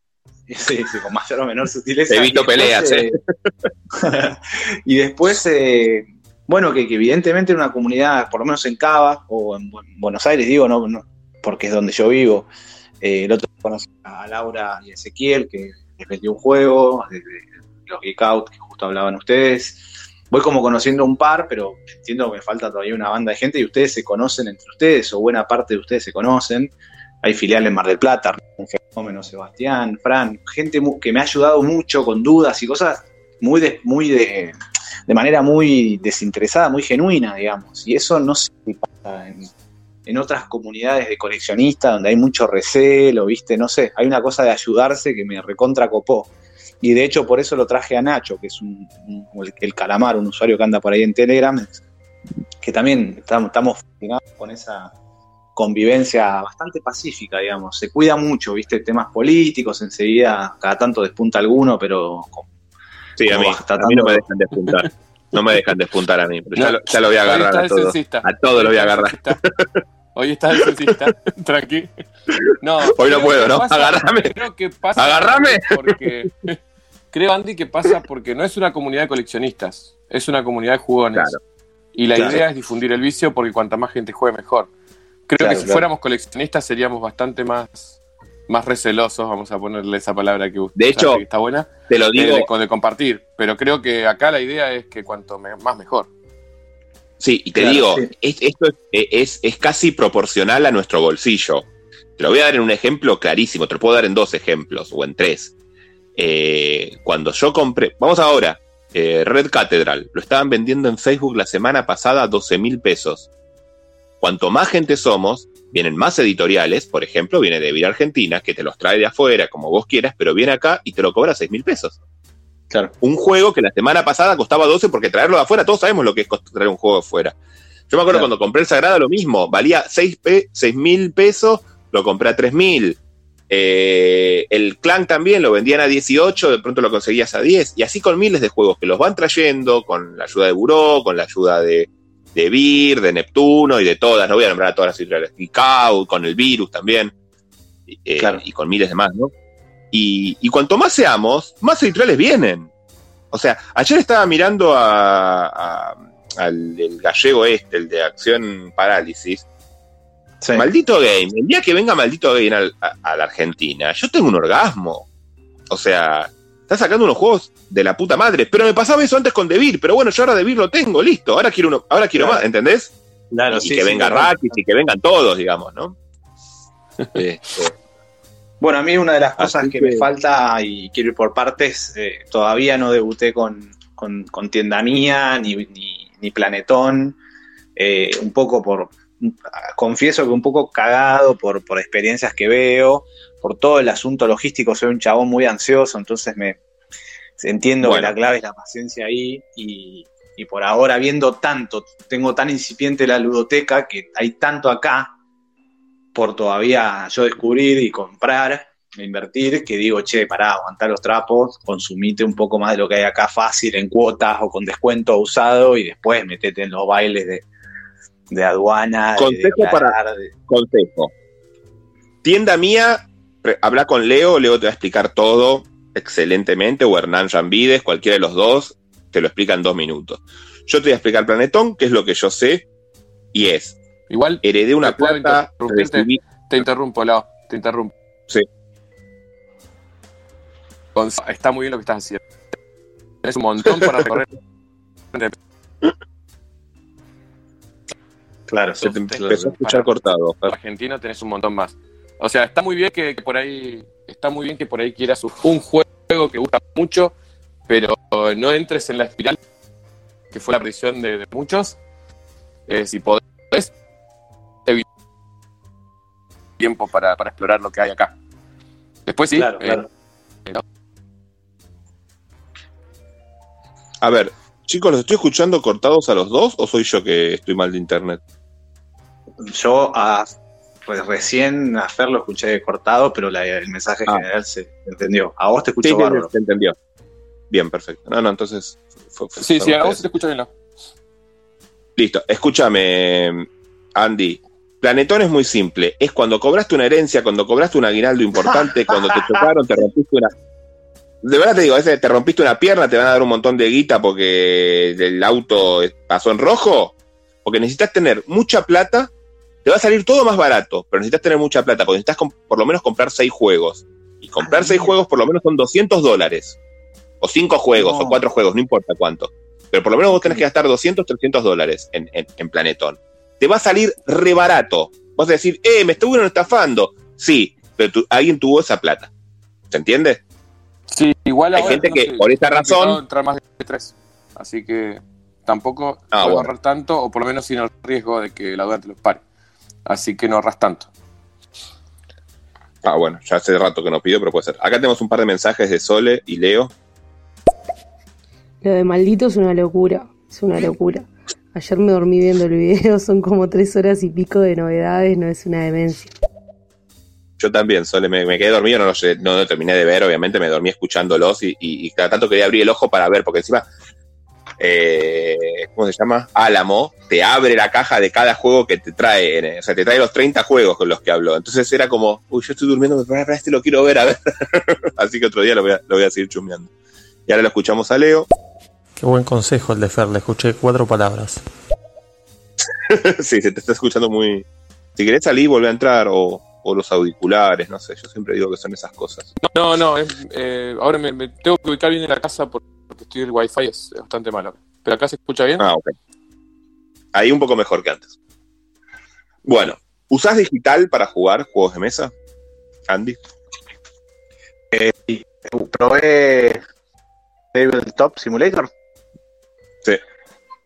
[SPEAKER 3] sí, sí, con mayor o menor sutileza. Después,
[SPEAKER 2] peleas, ¿eh?
[SPEAKER 3] eh, y después, eh, bueno, que, evidentemente en una comunidad, por lo menos en Cava o en Bu- Buenos Aires, digo, no, porque es donde yo vivo. eh, el otro conocí a Laura y Ezequiel, que les vendió un juego, de, de los Geek Out, que justo hablaban ustedes. Voy como conociendo un par, pero entiendo que me falta todavía una banda de gente y ustedes se conocen entre ustedes, o buena parte de ustedes se conocen. Hay filiales en Mar del Plata, un fenómeno, Sebastián, Fran, gente que me ha ayudado mucho con dudas y cosas muy de, muy de, de manera muy desinteresada, muy genuina, digamos. Y eso no se pasa en, otras comunidades de coleccionistas donde hay mucho recelo, ¿viste? No sé, hay una cosa de ayudarse que me recontra copó. Y de hecho por eso lo traje a Nacho, que es un, un- el, calamar, un usuario que anda por ahí en Telegram, que también estamos, estamos con esa convivencia bastante pacífica, digamos. Se cuida mucho, ¿viste? Temas políticos, enseguida cada tanto despunta alguno, pero
[SPEAKER 2] Sí, a mí, a mí no me
[SPEAKER 3] de-
[SPEAKER 2] dejan despuntar. No me dejan despuntar a mí, pero ya, lo, ya lo voy a agarrar a todos. A todos lo voy a agarrar.
[SPEAKER 4] Hoy está el censista. Tranqui. No,
[SPEAKER 2] Hoy no puedo, ¿no?
[SPEAKER 4] pasa-
[SPEAKER 2] Agárrame.
[SPEAKER 4] Creo que pasa.
[SPEAKER 2] Agárrame.
[SPEAKER 4] Porque. Creo, Andy, que pasa porque no es una comunidad de coleccionistas, es una comunidad de jugones.
[SPEAKER 2] Claro.
[SPEAKER 4] Y la
[SPEAKER 3] Claro.
[SPEAKER 4] idea es difundir el vicio porque cuanta más gente juegue, mejor. Creo
[SPEAKER 3] Claro,
[SPEAKER 4] que si fuéramos coleccionistas seríamos bastante más, más recelosos, vamos a ponerle esa palabra que usted
[SPEAKER 2] De hecho,
[SPEAKER 4] que está buena,
[SPEAKER 2] Te lo
[SPEAKER 4] de,
[SPEAKER 2] digo,
[SPEAKER 4] de- de compartir. Pero creo que acá la idea es que cuanto me- más mejor.
[SPEAKER 2] sí, y te
[SPEAKER 3] Claro,
[SPEAKER 2] digo,
[SPEAKER 3] sí.
[SPEAKER 2] es- esto es, es, es casi proporcional a nuestro bolsillo. Te lo voy a dar en un ejemplo clarísimo, te lo puedo dar en dos ejemplos o en tres. Eh, cuando yo compré, vamos ahora, eh, Red Cathedral, lo estaban vendiendo en Facebook la semana pasada a 12 mil pesos. Cuanto más gente somos, vienen más editoriales, por ejemplo, viene de Argentina, que te los trae de afuera, como vos quieras, pero viene acá y te lo cobra 6 mil pesos.
[SPEAKER 3] Claro.
[SPEAKER 2] Un juego que la semana pasada costaba 12 porque traerlo de afuera, todos sabemos lo que es traer un juego de afuera. Yo me acuerdo
[SPEAKER 3] Claro.
[SPEAKER 2] cuando compré el Sagrada lo mismo, valía 6 mil pesos, lo compré a 3 mil. Eh, el Clan también lo vendían a 18, de pronto lo conseguías a 10. Y así con miles de juegos que los van trayendo, con la ayuda de Buró, con la ayuda de, de Vir, de Neptuno y de todas. No voy a nombrar a todas las editoriales. Y Cow, con el virus también. eh,
[SPEAKER 3] Claro.
[SPEAKER 2] Y con miles de más, ¿no? Y, y cuanto más seamos, más editoriales vienen. O sea, ayer estaba mirando a, a- al el gallego este, el de Acción Parálisis.
[SPEAKER 3] Sí.
[SPEAKER 2] Maldito Game. El día que venga Maldito Game a la Argentina, yo tengo un orgasmo. O sea, está sacando unos juegos de la puta madre. Pero me pasaba eso antes con Devir. Pero bueno, yo ahora Devir lo tengo, listo. Ahora quiero uno, ahora quiero
[SPEAKER 3] Claro.
[SPEAKER 2] más, ¿entendés?
[SPEAKER 3] Claro,
[SPEAKER 2] y
[SPEAKER 3] sí,
[SPEAKER 2] que
[SPEAKER 3] sí,
[SPEAKER 2] venga
[SPEAKER 3] total.
[SPEAKER 2] Rakis y que vengan todos, digamos, ¿no? Este,
[SPEAKER 3] Bueno, a mí una de las cosas que,
[SPEAKER 2] que-
[SPEAKER 3] me falta y quiero ir por partes, eh, todavía no debuté con, con, con Tienda Mía ni, ni, ni Planetón, eh, un poco por, confieso que un poco cagado por, por experiencias que veo, por todo el asunto logístico, soy un chabón muy ansioso, entonces me entiendo
[SPEAKER 2] Bueno.
[SPEAKER 3] que la clave es la paciencia ahí y, y por ahora viendo tanto, tengo tan incipiente la ludoteca que hay tanto acá por todavía yo descubrir y comprar, invertir, que digo, che, pará, aguantar los trapos, consumite un poco más de lo que hay acá fácil en cuotas o con descuento usado y después metete en los bailes de, de aduana.
[SPEAKER 2] Consejo para. Consejo. Tienda mía, habla con Leo, Leo te va a explicar todo excelentemente, o Hernán Ramvides, cualquiera de los dos, te lo explica en dos minutos. Yo te voy a explicar Planetón, que es lo que yo sé, y es.
[SPEAKER 4] Igual.
[SPEAKER 2] Heredé una plata.
[SPEAKER 4] Te interrumpo, Leo, te interrumpo.
[SPEAKER 2] Sí.
[SPEAKER 4] Está muy bien lo que estás haciendo. Tienes un montón para recorrer.
[SPEAKER 2] Claro, se te empezó a escuchar cortado.
[SPEAKER 4] Argentina tenés un montón más. O sea, está muy bien que, por ahí, está muy bien que por ahí quieras un juego que gusta mucho, pero no entres en la espiral que fue la prisión de, muchos. Eh, si podés, tiempo para, explorar lo que hay acá. Después sí. Eh,
[SPEAKER 2] a ver, chicos, ¿los estoy escuchando cortados a los dos o soy yo que estoy mal de internet?
[SPEAKER 3] Yo a pues recién a Fer lo escuché cortado, pero el mensaje ah. general se entendió. A vos te escucho sí,
[SPEAKER 2] Se entendió. Bien, perfecto. No, no, entonces.
[SPEAKER 4] sí, sí, a vos te escucho bien. ¿no?
[SPEAKER 2] Listo. Escúchame, Andy. Planetón es muy simple. Es cuando cobraste una herencia, cuando cobraste un aguinaldo importante, cuando te chocaron, te rompiste una. De verdad te digo, a veces te rompiste una pierna, te van a dar un montón de guita porque el auto pasó en rojo. Porque necesitas tener mucha plata te va a salir todo más barato, pero necesitas tener mucha plata, porque necesitas por lo menos comprar seis juegos. Y comprar seis juegos por lo menos son 200 dólares. O cinco juegos, o cuatro juegos, no importa cuánto. Pero por lo menos vos tenés que gastar 200, 300 dólares en, en, Planetón. Te va a salir re barato. Vas a decir, eh, me estuvieron estafando. Sí, pero alguien tuvo esa plata. ¿Se entiende?
[SPEAKER 4] Sí, igual
[SPEAKER 2] Hay gente que por esa razón.
[SPEAKER 4] Entrar más de tres. Así que tampoco ah, ahorrar tanto, o por lo menos sin el riesgo de que la duda te los pare así que no ahorras tanto.
[SPEAKER 2] Ah, bueno, ya hace rato que no pido, pero puede ser. Acá tenemos un par de mensajes de Sole y Leo.
[SPEAKER 7] Lo de maldito es una locura, es una locura. Ayer me dormí viendo el video, son como tres horas y pico de novedades, no es una demencia.
[SPEAKER 2] Yo también, Sole, me, quedé dormido, no lo, no terminé de ver, obviamente, me dormí escuchándolos y, y, cada tanto quería abrir el ojo para ver, porque encima eh, ¿cómo se llama? Álamo, te abre la caja de cada juego que te trae, o sea, te trae los 30 juegos con los que habló. Entonces era como, uy, yo estoy durmiendo, pero este lo quiero ver, a ver. Así que otro día lo voy, a, lo voy a seguir chumeando. Y ahora lo escuchamos a Leo.
[SPEAKER 5] Qué buen consejo el de Fer, le escuché cuatro palabras.
[SPEAKER 2] sí, se te está escuchando muy... Si querés salir, volver a entrar, o, los auriculares, no sé, yo siempre digo que son esas cosas.
[SPEAKER 4] No, no, eh, ahora me, tengo que ubicar bien en la casa por porque estoy el wifi es bastante malo. ¿Pero acá se escucha bien?
[SPEAKER 2] Ah, ok. Ahí un poco mejor que antes. Bueno, ¿usás digital para jugar juegos de mesa, Andy?
[SPEAKER 3] Eh, probé Tabletop Simulator.
[SPEAKER 2] Sí.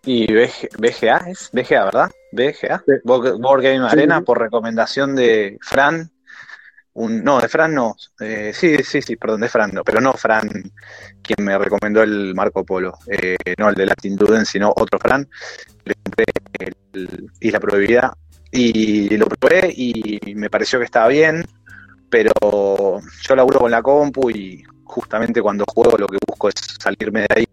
[SPEAKER 3] Y BGA es BGA, ¿verdad? BGA. Board Game Arena por recomendación de Fran no, de Fran no. Eh, sí, sí, sí, perdón, de Fran no, pero no Fran quien me recomendó el Marco Polo, eh, no el de Latin Duden, sino otro Fran. Le compré el Isla Prohibida y lo probé y me pareció que estaba bien, pero yo laburo con la compu y justamente cuando juego lo que busco es salirme de ahí.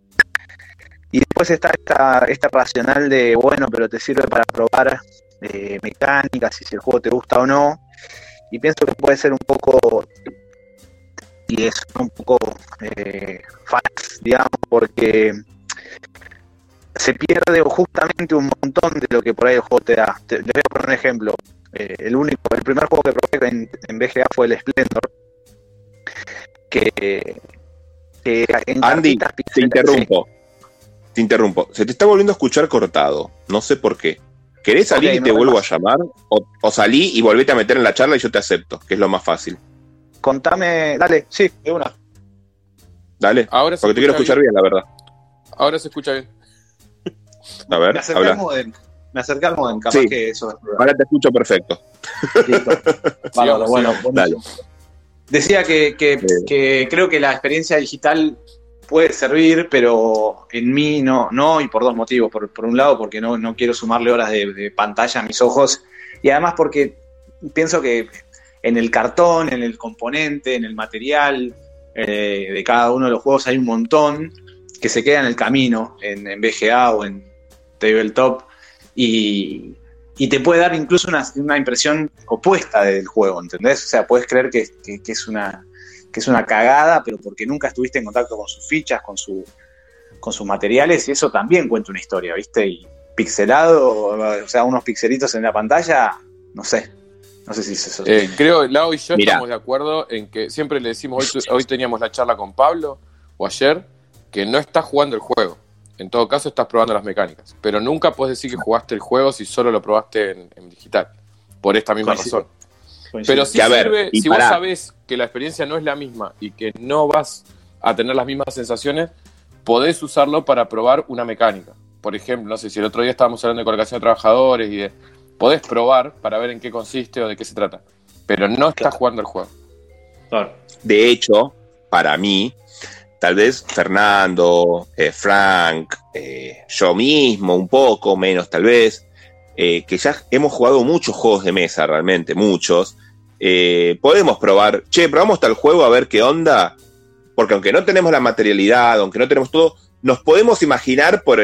[SPEAKER 3] Y después está esta, esta racional de, bueno, pero te sirve para probar eh, mecánicas y si el juego te gusta o no y pienso que puede ser un poco y es un poco eh, digamos, porque se pierde justamente un montón de lo que por ahí el juego te da. les voy a poner un ejemplo. Eh, el único, el primer juego que probé en, en BGA fue el Splendor. Que,
[SPEAKER 2] Andy, te interrumpo. Te interrumpo. Se te está volviendo a escuchar cortado. No sé por qué. ¿Querés salir y te vuelvo a llamar? O, salí y volvete a meter en la charla y yo te acepto, que es lo más fácil.
[SPEAKER 3] Contame, dale, sí, de una.
[SPEAKER 2] Dale, Ahora porque te quiero escuchar bien. la verdad.
[SPEAKER 4] Ahora se escucha bien.
[SPEAKER 2] A ver,
[SPEAKER 3] me acerqué al modem, me acerqué al modem, capaz que eso
[SPEAKER 2] Ahora te escucho perfecto.
[SPEAKER 3] Listo. bueno, dale. Decía que, que, que creo que la experiencia digital puede servir, pero en mí no, no y por dos motivos. Por, un lado, porque no, no quiero sumarle horas de, pantalla a mis ojos, y además porque pienso que en el cartón, en el componente, en el material eh, de cada uno de los juegos hay un montón que se queda en el camino, en, en BGA o en Tabletop, y, y te puede dar incluso una, una, impresión opuesta del juego, ¿entendés? O sea, puedes creer que, que, es una, que es una cagada, pero porque nunca estuviste en contacto con sus fichas, con, su, con sus materiales, y eso también cuenta una historia, ¿viste? Y pixelado, o sea, unos pixelitos en la pantalla, no sé. No sé si se sostiene.
[SPEAKER 4] Eh, creo, Lau y yo Mirá. estamos de acuerdo en que siempre le decimos, hoy, hoy teníamos la charla con Pablo, o ayer, que no estás jugando el juego. En todo caso, estás probando las mecánicas. Pero nunca puedes decir que jugaste el juego si solo lo probaste en, en digital. Por esta misma Coincido. razón. Pero sí sirve, ver, si vos sabés que la experiencia no es la misma y que no vas a tener las mismas sensaciones, podés usarlo para probar una mecánica. Por ejemplo, no sé si el otro día estábamos hablando de colocación de trabajadores y de. Podés probar para ver en qué consiste o de qué se trata. Pero no estás claro. jugando el juego.
[SPEAKER 2] Claro. De hecho, para mí, tal vez Fernando, eh, Frank, eh, yo mismo, un poco menos tal vez, eh, que ya hemos jugado muchos juegos de mesa realmente, muchos, eh, podemos probar, che, probamos tal juego a ver qué onda, porque aunque no tenemos la materialidad, aunque no tenemos todo, nos podemos imaginar por,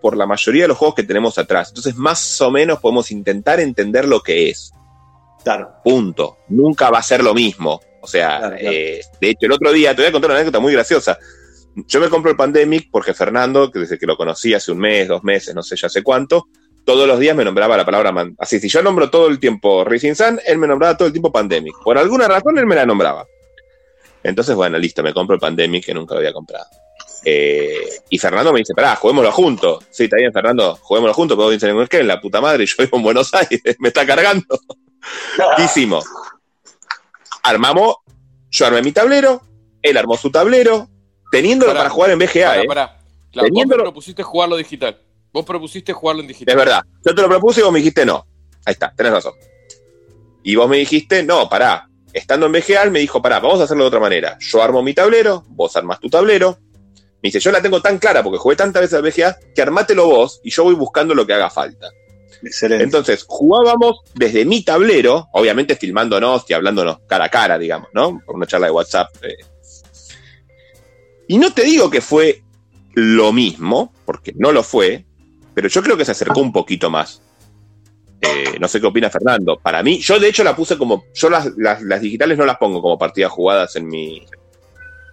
[SPEAKER 2] por la mayoría de los juegos que tenemos atrás. Entonces, más o menos podemos intentar entender lo que es.
[SPEAKER 3] Claro.
[SPEAKER 2] Punto. Nunca va a ser lo mismo. O sea, claro, claro. Eh, de hecho, el otro día te voy a contar una anécdota muy graciosa. Yo me compro el Pandemic porque Fernando, que desde que lo conocí hace un mes, dos meses, no sé ya sé cuánto, todos los días me nombraba la palabra man así. Si yo nombro todo el tiempo Rising Sun, él me nombraba todo el tiempo Pandemic. Por alguna razón él me la nombraba. Entonces, bueno, listo, me compro el Pandemic que nunca lo había comprado. Eh, y Fernando me dice, pará, juguémoslo juntos. Sí, está bien, Fernando, juguémoslo juntos, pero dicen, es que en la puta madre, yo vivo en Buenos Aires, me está cargando. ¿Qué hicimos? Armamos, yo armé mi tablero, él armó su tablero, teniéndolo pará, para jugar en BGA,
[SPEAKER 4] pará,
[SPEAKER 2] ¿eh?
[SPEAKER 4] Pará. Claro, teniéndolo... Propusiste jugarlo digital. Vos propusiste jugarlo en digital.
[SPEAKER 2] Es verdad. Yo te lo propuse y vos me dijiste no. Ahí está, tenés razón. Y vos me dijiste, no, pará. Estando en BGA, me dijo, pará, vamos a hacerlo de otra manera. Yo armo mi tablero, vos armás tu tablero, me dice, yo la tengo tan clara porque jugué tantas veces al BGA que armátelo vos y yo voy buscando lo que haga falta.
[SPEAKER 3] Excelente.
[SPEAKER 2] Entonces, jugábamos desde mi tablero, obviamente filmándonos y hablándonos cara a cara, digamos, ¿no? Por una charla de WhatsApp. Eh. Y no te digo que fue lo mismo, porque no lo fue, pero yo creo que se acercó un poquito más. Eh, no sé qué opina Fernando. Para mí, yo de hecho la puse como. Yo las, las, las digitales no las pongo como partidas jugadas en mi,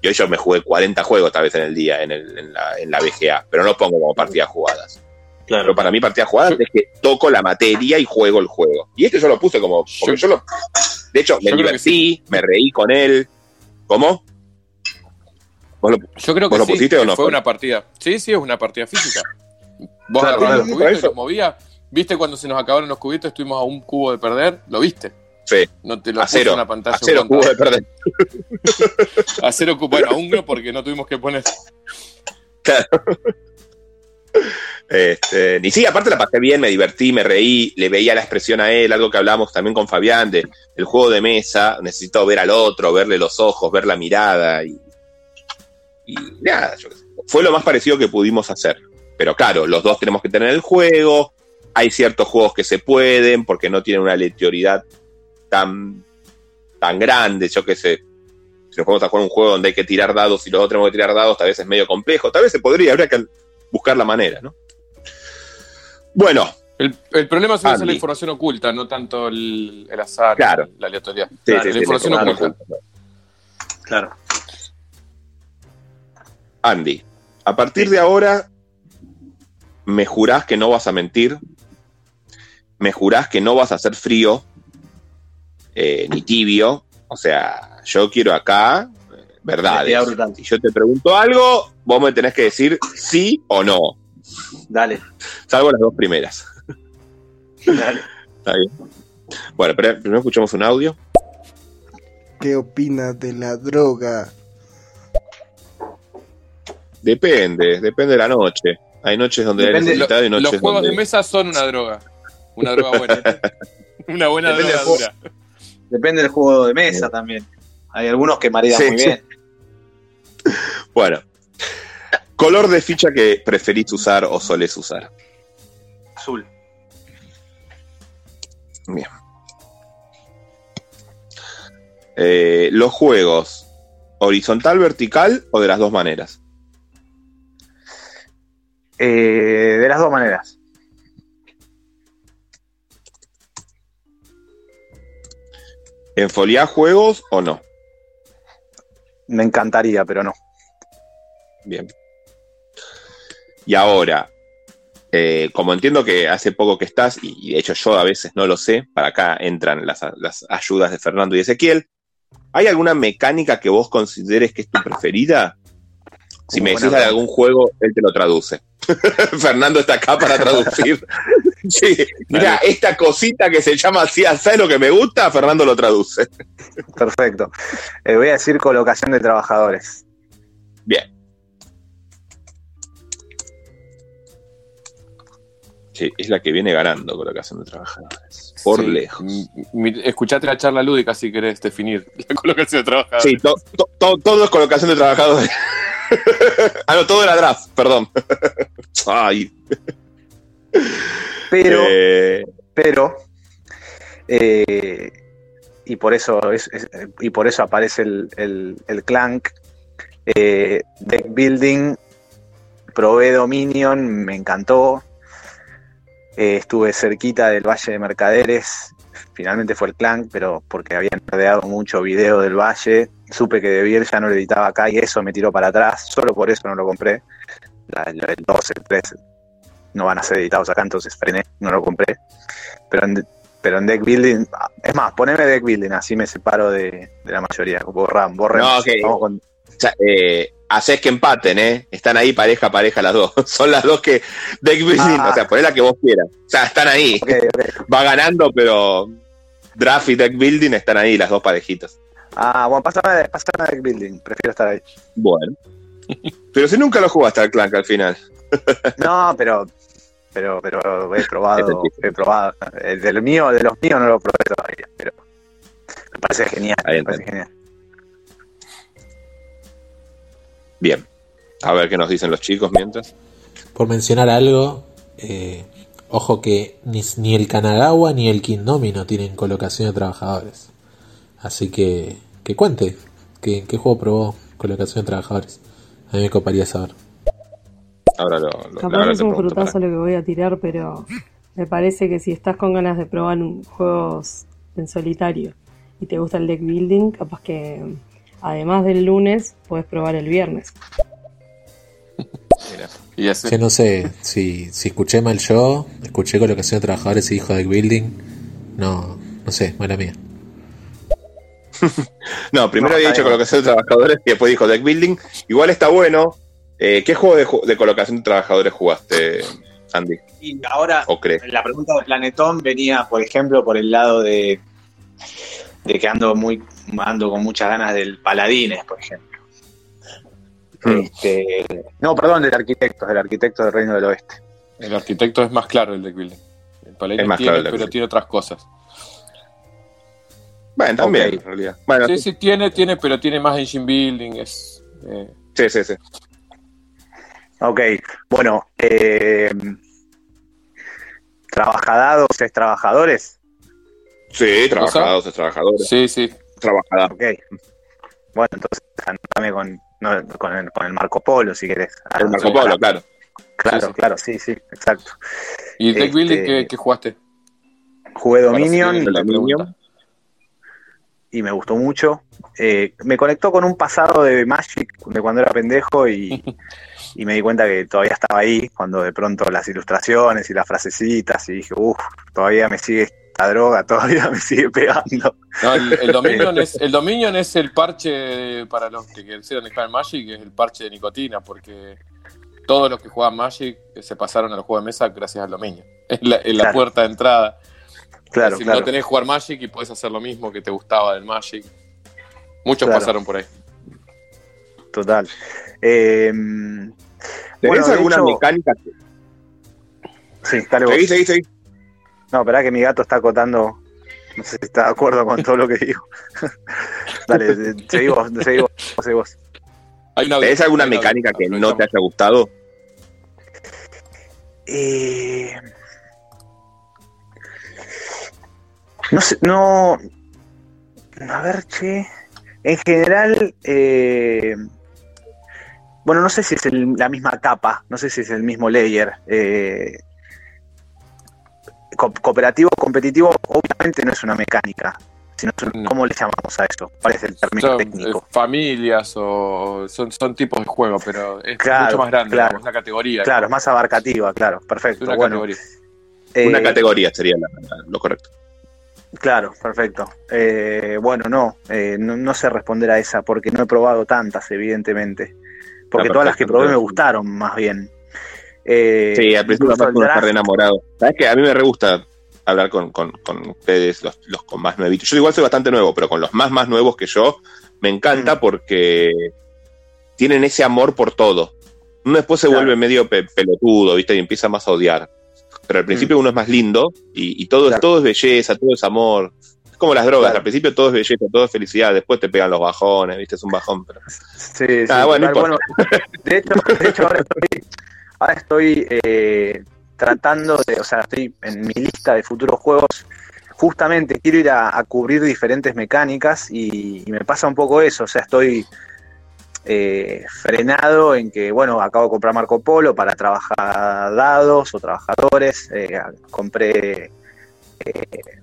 [SPEAKER 2] yo, yo me jugué 40 juegos tal vez en el día en, el, en, la, en la BGA, pero no lo pongo como partidas jugadas. Claro. Pero para mí partidas jugadas es que toco la materia y juego el juego. Y este yo lo puse como... Porque yo, yo lo, de hecho, me divertí, sí. me reí con él. ¿Cómo?
[SPEAKER 4] ¿Vos lo, yo creo que, lo pusiste sí, o no? Fue una partida. Sí, sí, es una partida física. Vos claro, los cubitos y los movías. ¿Viste cuando se nos acabaron los cubitos? Estuvimos a un cubo de perder. ¿Lo viste?
[SPEAKER 2] Sí.
[SPEAKER 4] No te lo
[SPEAKER 2] a cero,
[SPEAKER 4] en la pantalla.
[SPEAKER 2] A cero cubo de perder.
[SPEAKER 4] a cero. Bueno, a un porque no tuvimos que poner.
[SPEAKER 2] Claro. Este, y sí, aparte la pasé bien, me divertí, me reí, le veía la expresión a él, algo que hablamos también con Fabián de el juego de mesa, necesito ver al otro, verle los ojos, ver la mirada y, y nada, yo, fue lo más parecido que pudimos hacer. Pero claro, los dos tenemos que tener el juego, hay ciertos juegos que se pueden porque no tienen una leteoridad tan, tan grande, yo qué sé. Si nos vamos a jugar un juego donde hay que tirar dados y los otros tenemos que tirar dados, tal vez es medio complejo, tal vez se podría, habría que buscar la manera, ¿no? Bueno.
[SPEAKER 4] El, el problema es la información oculta, no tanto el, el azar,
[SPEAKER 2] claro.
[SPEAKER 4] la aleatoriedad.
[SPEAKER 2] Sí,
[SPEAKER 4] la,
[SPEAKER 2] sí,
[SPEAKER 4] la
[SPEAKER 2] sí,
[SPEAKER 4] información
[SPEAKER 2] claro,
[SPEAKER 4] oculta.
[SPEAKER 3] Claro.
[SPEAKER 2] Andy, a partir de ahora, me jurás que no vas a mentir, me jurás que no vas a hacer frío, eh, ni tibio. O sea, yo quiero acá eh, verdades. Si yo te pregunto algo, vos me tenés que decir sí o no.
[SPEAKER 3] Dale.
[SPEAKER 2] Salvo las dos primeras.
[SPEAKER 3] Dale.
[SPEAKER 2] Está bien. Bueno, pero primero escuchamos un audio.
[SPEAKER 8] ¿Qué opinas de la droga?
[SPEAKER 2] Depende, depende de la noche. Hay noches donde
[SPEAKER 4] Depende,
[SPEAKER 2] hay necesidad y noches
[SPEAKER 4] Los juegos
[SPEAKER 2] donde...
[SPEAKER 4] de mesa son una droga. Una droga buena. una buena
[SPEAKER 3] Depende
[SPEAKER 4] droga dura.
[SPEAKER 3] Depende del juego de mesa también. Hay algunos que marean
[SPEAKER 2] Sí,
[SPEAKER 3] muy
[SPEAKER 2] sí.
[SPEAKER 3] bien.
[SPEAKER 2] Bueno. Color de ficha que preferís usar o solés usar.
[SPEAKER 3] Azul.
[SPEAKER 2] Bien. eh, los juegos, horizontal, vertical o de las dos maneras.
[SPEAKER 3] Eh, de las dos maneras.
[SPEAKER 2] ¿En folia juegos o no?
[SPEAKER 3] Me encantaría, pero no.
[SPEAKER 2] Bien. Y ahora, eh, como entiendo que hace poco que estás, y, y de hecho yo a veces no lo sé, para acá entran las, las ayudas de Fernando y Ezequiel, ¿hay alguna mecánica que vos consideres que es tu preferida? Si me decís de algún juego, él te lo traduce. Fernando está acá para traducir. sí, mira, esta cosita que se llama así, ¿sabes lo que me gusta? Fernando lo traduce.
[SPEAKER 3] Perfecto. Eh, voy a decir colocación de trabajadores.
[SPEAKER 2] Bien. Sí, es la que viene ganando colocación de trabajadores. Por
[SPEAKER 4] Sí.
[SPEAKER 2] lejos.
[SPEAKER 4] Escuchate la charla lúdica si querés definir la colocación de trabajadores.
[SPEAKER 2] Sí, to- to- to- todo es colocación de trabajadores. ah, no, todo era draft, perdón. Ay.
[SPEAKER 3] Pero,
[SPEAKER 2] Eh,
[SPEAKER 3] pero, eh, y por eso es, es- y por eso aparece el, el, el clank. eh, deck building, probé Dominion, me encantó. Estuve cerquita del Valle de Mercaderes. Finalmente fue el clank, pero porque habían rodeado mucho video del Valle. Supe que De ya no lo editaba acá y eso me tiró para atrás. Solo por eso no lo compré. La- el 2, el 3 no van a ser editados acá, entonces frené, no lo compré. Pero en, pero en deck building, es más, poneme deck building, así me separo de, de la mayoría. Borran, borren.
[SPEAKER 2] No, ok.
[SPEAKER 3] Vamos con-
[SPEAKER 2] o sea, eh, haces que empaten, ¿eh? Están ahí pareja, pareja las dos. Son las dos que. Deck building,
[SPEAKER 3] Ah.
[SPEAKER 2] o sea, poné la que vos quieras. O sea, están ahí. Va ganando, pero. Draft y deck building están ahí, las dos parejitas.
[SPEAKER 3] Ah, bueno, pásame, pásame a deck building, prefiero estar ahí.
[SPEAKER 2] Bueno. Pero si nunca lo jugaste al Clank al final.
[SPEAKER 3] No, pero, pero, pero he probado,
[SPEAKER 2] Efectivo.
[SPEAKER 3] he probado. El del mío, de los míos no lo probé todavía, pero me parece genial,
[SPEAKER 2] Ahí
[SPEAKER 3] me parece genial.
[SPEAKER 2] Bien. A ver qué nos dicen los chicos mientras.
[SPEAKER 5] Por mencionar algo, eh, ojo que ni, ni el Kanagawa ni el Kindomino tienen colocación de trabajadores. Así que, que cuente, ¿qué, qué juego probó colocación de trabajadores? A mí me coparía saber.
[SPEAKER 2] Ahora lo. lo
[SPEAKER 7] Capaz
[SPEAKER 2] ahora
[SPEAKER 7] es un frutazo lo que voy a tirar, pero me parece que si estás con ganas de probar un- juegos en solitario y te gusta el deck building, capaz que además del lunes puedes probar el viernes.
[SPEAKER 2] Mira.
[SPEAKER 4] Y así.
[SPEAKER 5] Yo no sé si, si escuché mal yo, escuché colocación de trabajadores y dijo deck building. No, no sé, mala mía.
[SPEAKER 2] No, primero
[SPEAKER 3] No,
[SPEAKER 2] había dicho colocación de trabajadores y después dijo deck building. Igual está bueno. Eh, ¿Qué juego de, ju- de colocación de trabajadores jugaste, Andy?
[SPEAKER 3] Y ahora, la pregunta de Planetón venía, por ejemplo, por el lado de, de que ando muy ando con muchas ganas del Paladines, por ejemplo.
[SPEAKER 2] Mm.
[SPEAKER 3] Este, no, perdón, del arquitecto, del arquitecto del Reino del Oeste.
[SPEAKER 4] El arquitecto es más claro el deck building. El Paladín
[SPEAKER 2] Es más
[SPEAKER 4] tiene,
[SPEAKER 2] claro el
[SPEAKER 4] pero tiene otras cosas.
[SPEAKER 2] Bueno, también, en realidad. Bueno,
[SPEAKER 4] Sí,
[SPEAKER 2] sí,
[SPEAKER 4] sí, tiene, tiene, pero tiene más engine building. Es, eh,
[SPEAKER 2] sí, sí. sí.
[SPEAKER 3] Ok, bueno, eh, trabajadados es trabajadores.
[SPEAKER 2] Sí, trabajados, es trabajadores.
[SPEAKER 4] sí, sí.
[SPEAKER 2] Trabajada.
[SPEAKER 3] Ok. Bueno, entonces anotame con, no, con, el, con el Marco Polo si querés.
[SPEAKER 2] El Marco Polo, claro.
[SPEAKER 3] Claro,
[SPEAKER 4] Sí, sí.
[SPEAKER 3] claro, sí, sí, exacto.
[SPEAKER 4] ¿Y deck
[SPEAKER 3] Este-
[SPEAKER 4] building qué, qué jugaste?
[SPEAKER 3] Jugué Dominion
[SPEAKER 2] Dominion.
[SPEAKER 3] y me gustó mucho. Eh, me conectó con un pasado de Magic de cuando era pendejo y, y me di cuenta que todavía estaba ahí cuando de pronto las ilustraciones y las frasecitas y dije, uff, todavía me sigue esta droga, todavía me sigue pegando.
[SPEAKER 4] No, el, el Dominion es, el Dominion es el parche para los que quisieran dejar el Magic, es el parche de nicotina, porque todos los que juegan Magic se pasaron al juego de mesa gracias al Dominion. Es la, es la
[SPEAKER 3] Claro.
[SPEAKER 4] puerta de entrada.
[SPEAKER 3] Claro,
[SPEAKER 4] si
[SPEAKER 3] claro.
[SPEAKER 4] no tenés que jugar Magic y podés hacer lo mismo que te gustaba del Magic. Muchos
[SPEAKER 3] Claro.
[SPEAKER 4] pasaron por ahí.
[SPEAKER 3] Total. Eh,
[SPEAKER 2] ¿Tenés
[SPEAKER 3] Bueno,
[SPEAKER 2] alguna
[SPEAKER 3] hecho-
[SPEAKER 2] mecánica?
[SPEAKER 3] sí, dale vos.
[SPEAKER 2] Seguí, seguí, seguí.
[SPEAKER 3] No, esperá que mi gato está acotando. No sé si está de acuerdo con todo lo que digo. Dale, vos.
[SPEAKER 4] Hay una
[SPEAKER 2] ¿Tenés alguna
[SPEAKER 4] hay una-
[SPEAKER 2] mecánica que no te haya gustado?
[SPEAKER 3] Eh, no sé, no. A ver, che. En general, eh, bueno, no sé si es el- la misma capa, no sé si es el mismo layer. eh, co- cooperativo, competitivo, obviamente no es una mecánica, sino es un-
[SPEAKER 4] No.
[SPEAKER 3] ¿cómo le llamamos a eso? ¿Cuál es el término
[SPEAKER 4] Son
[SPEAKER 3] técnico?
[SPEAKER 4] eh, familias o son, son tipos de juego, pero es
[SPEAKER 3] Claro,
[SPEAKER 4] mucho más grande,
[SPEAKER 3] claro.
[SPEAKER 4] digamos, una categoría.
[SPEAKER 3] Claro, es más abarcativa, claro,
[SPEAKER 4] Es
[SPEAKER 3] perfecto.
[SPEAKER 4] una
[SPEAKER 3] bueno,
[SPEAKER 4] categoría.
[SPEAKER 2] Una
[SPEAKER 3] eh,
[SPEAKER 2] categoría sería la- lo correcto.
[SPEAKER 3] Claro, perfecto. Eh, bueno, no, eh, no, no sé responder a esa porque no he probado tantas, evidentemente. Porque
[SPEAKER 2] Ah,
[SPEAKER 3] todas las que probé me gustaron, más bien. Eh,
[SPEAKER 2] Sí, al principio capaz uno está re enamorado. ¿Sabes que A mí me re gusta hablar con, con- con ustedes, los, los con más nuevitos. Yo igual soy bastante nuevo, pero con los más más nuevos que yo, me encanta
[SPEAKER 3] Mm.
[SPEAKER 2] porque tienen ese amor por todo. Uno después se
[SPEAKER 3] Claro.
[SPEAKER 2] vuelve medio pe- pelotudo, ¿viste? Y empieza más a odiar. Pero al principio uno es más lindo y, y todo, es
[SPEAKER 3] Mm. Claro.
[SPEAKER 2] todo es belleza, todo es amor. Es como las drogas,
[SPEAKER 3] Claro.
[SPEAKER 2] al principio todo es belleza, todo es felicidad, después te pegan los bajones, ¿viste? Es un bajón. Pero...
[SPEAKER 3] Sí, sí,
[SPEAKER 2] Ah, bueno, no
[SPEAKER 3] total, bueno, de hecho, de hecho ahora estoy, ahora estoy eh, tratando de, o sea, estoy en mi lista de futuros juegos. Justamente quiero ir a, cubrir diferentes mecánicas y, y me pasa un poco eso, o sea, estoy eh, frenado en que, bueno, acabo de comprar Marco Polo para trabajar dados o trabajadores, eh, compré, eh,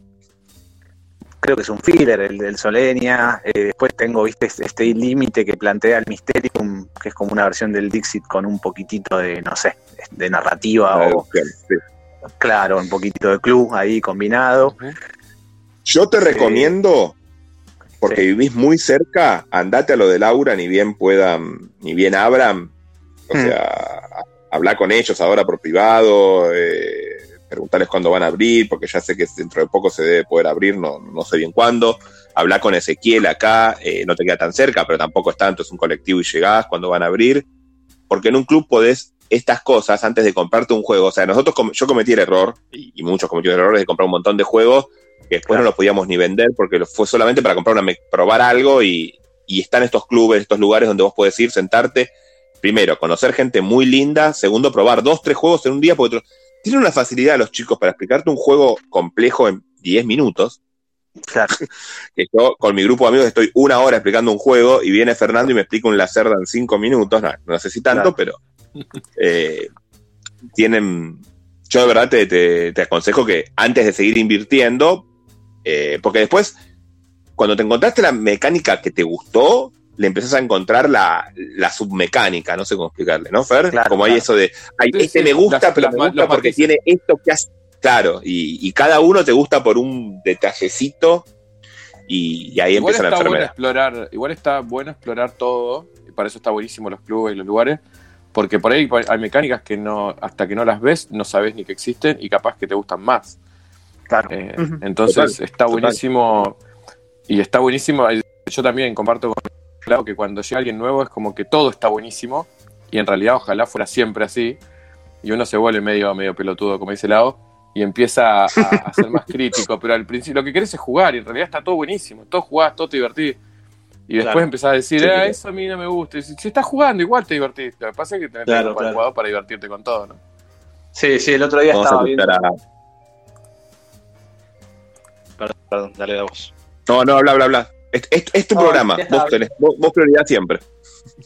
[SPEAKER 3] creo que es un filler, el del Solenia, eh, después tengo, viste, este, este límite que plantea el Mysterium, que es como una versión del Dixit con un poquitito de, no sé, de narrativa o,
[SPEAKER 2] Sí.
[SPEAKER 3] claro, un poquitito de club ahí combinado.
[SPEAKER 2] Yo te
[SPEAKER 3] Sí.
[SPEAKER 2] recomiendo, porque
[SPEAKER 3] Sí.
[SPEAKER 2] vivís muy cerca, andate a lo de Laura, ni bien puedan, ni bien abran. O
[SPEAKER 3] Mm.
[SPEAKER 2] sea, hablar con ellos ahora por privado, eh, preguntarles cuándo van a abrir, porque ya sé que dentro de poco se debe poder abrir, no, no sé bien cuándo. Hablar con Ezequiel acá, eh, no te queda tan cerca, pero tampoco es tanto, es un colectivo y llegás cuando van a abrir. Porque en un club podés estas cosas antes de comprarte un juego. O sea, nosotros, com- yo cometí el error, y, muchos cometieron el error de comprar un montón de juegos que después no los podíamos ni vender porque fue solamente para comprar una, probar algo y, y están estos clubes, estos lugares donde vos podés ir, sentarte. Primero, conocer gente muy linda. Segundo, probar dos, tres juegos en un día porque otro- tienen una facilidad los chicos para explicarte un juego complejo en 10 minutos.
[SPEAKER 3] Claro,
[SPEAKER 2] Que yo con mi grupo de amigos estoy una hora explicando un juego y viene Fernando y me explica un Lacerda en cinco minutos. No, no sé si tanto, pero eh, tienen. Yo de verdad te, te- te aconsejo que antes de seguir invirtiendo, eh, porque después, cuando te encontraste la mecánica que te gustó, le empezás a encontrar la, la submecánica, no sé cómo explicarle, ¿no, Fer?
[SPEAKER 3] Claro,
[SPEAKER 2] Como hay
[SPEAKER 3] claro.
[SPEAKER 2] eso de, ay,
[SPEAKER 4] Sí,
[SPEAKER 2] este
[SPEAKER 4] sí,
[SPEAKER 2] me gusta,
[SPEAKER 4] las-
[SPEAKER 2] pero
[SPEAKER 4] las
[SPEAKER 2] me gusta porque
[SPEAKER 4] matices.
[SPEAKER 2] tiene esto que hace. Claro, y, y cada uno te gusta por un detallecito y, y ahí
[SPEAKER 4] igual
[SPEAKER 2] empieza la
[SPEAKER 4] está bueno
[SPEAKER 2] enfermedad.
[SPEAKER 4] explorar, igual está bueno explorar todo, y para eso está buenísimo los clubes y los lugares, porque por ahí hay mecánicas que no, hasta que no las ves, no sabes ni que existen y capaz que te gustan más.
[SPEAKER 3] claro.
[SPEAKER 4] Eh,
[SPEAKER 3] Ujú.
[SPEAKER 4] entonces
[SPEAKER 2] Total,
[SPEAKER 4] está
[SPEAKER 2] total.
[SPEAKER 4] buenísimo y está buenísimo. Yo también comparto con claro que cuando llega alguien nuevo es como que todo está buenísimo y en realidad ojalá fuera siempre así y uno se vuelve medio medio pelotudo como dice Lao y empieza a, a ser más crítico, pero al principio lo que querés es jugar y en realidad está todo buenísimo, todo jugás, todo te divertís. Y después
[SPEAKER 3] Claro.
[SPEAKER 4] empezás a decir,
[SPEAKER 2] Sí,
[SPEAKER 4] ah, eso a mí no me gusta. Y si, si estás jugando, igual te divertís. Lo que pasa es que tenés
[SPEAKER 3] Claro,
[SPEAKER 4] que
[SPEAKER 3] claro.
[SPEAKER 4] jugador para divertirte con todo, ¿no?
[SPEAKER 3] Sí, sí, el otro día
[SPEAKER 2] Vamos
[SPEAKER 3] estaba viendo.
[SPEAKER 2] a.
[SPEAKER 3] Perdón, perdón, dale la voz.
[SPEAKER 2] No, no, habla, habla, habla. Es, es- es tu programa, vos, tenés, vos, vos prioridad siempre.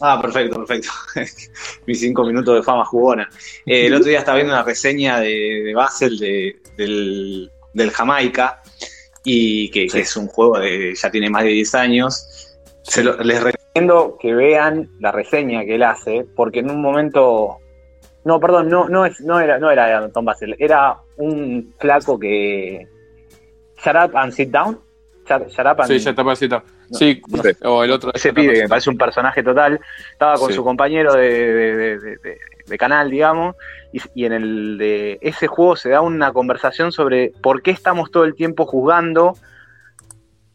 [SPEAKER 3] Ah, perfecto, perfecto. Mis cinco minutos de fama jugona. Eh, el otro día estaba viendo una reseña de, de Basel de- del, del Jamaica y que, que es un juego de ya tiene más de 10 años. Se lo- les recomiendo que vean la reseña que él hace porque en un momento no, perdón, no no es no era no era Tom Basel, era un flaco que Shut up and sit down. And
[SPEAKER 4] Sí, ya está pasita. Sí,
[SPEAKER 3] no
[SPEAKER 4] o el otro.
[SPEAKER 3] ese pibe que me parece un personaje total, estaba con
[SPEAKER 4] Sí.
[SPEAKER 3] su compañero de, de- de- de- de- de canal, digamos, y, y en el de ese juego se da una conversación sobre por qué estamos todo el tiempo juzgando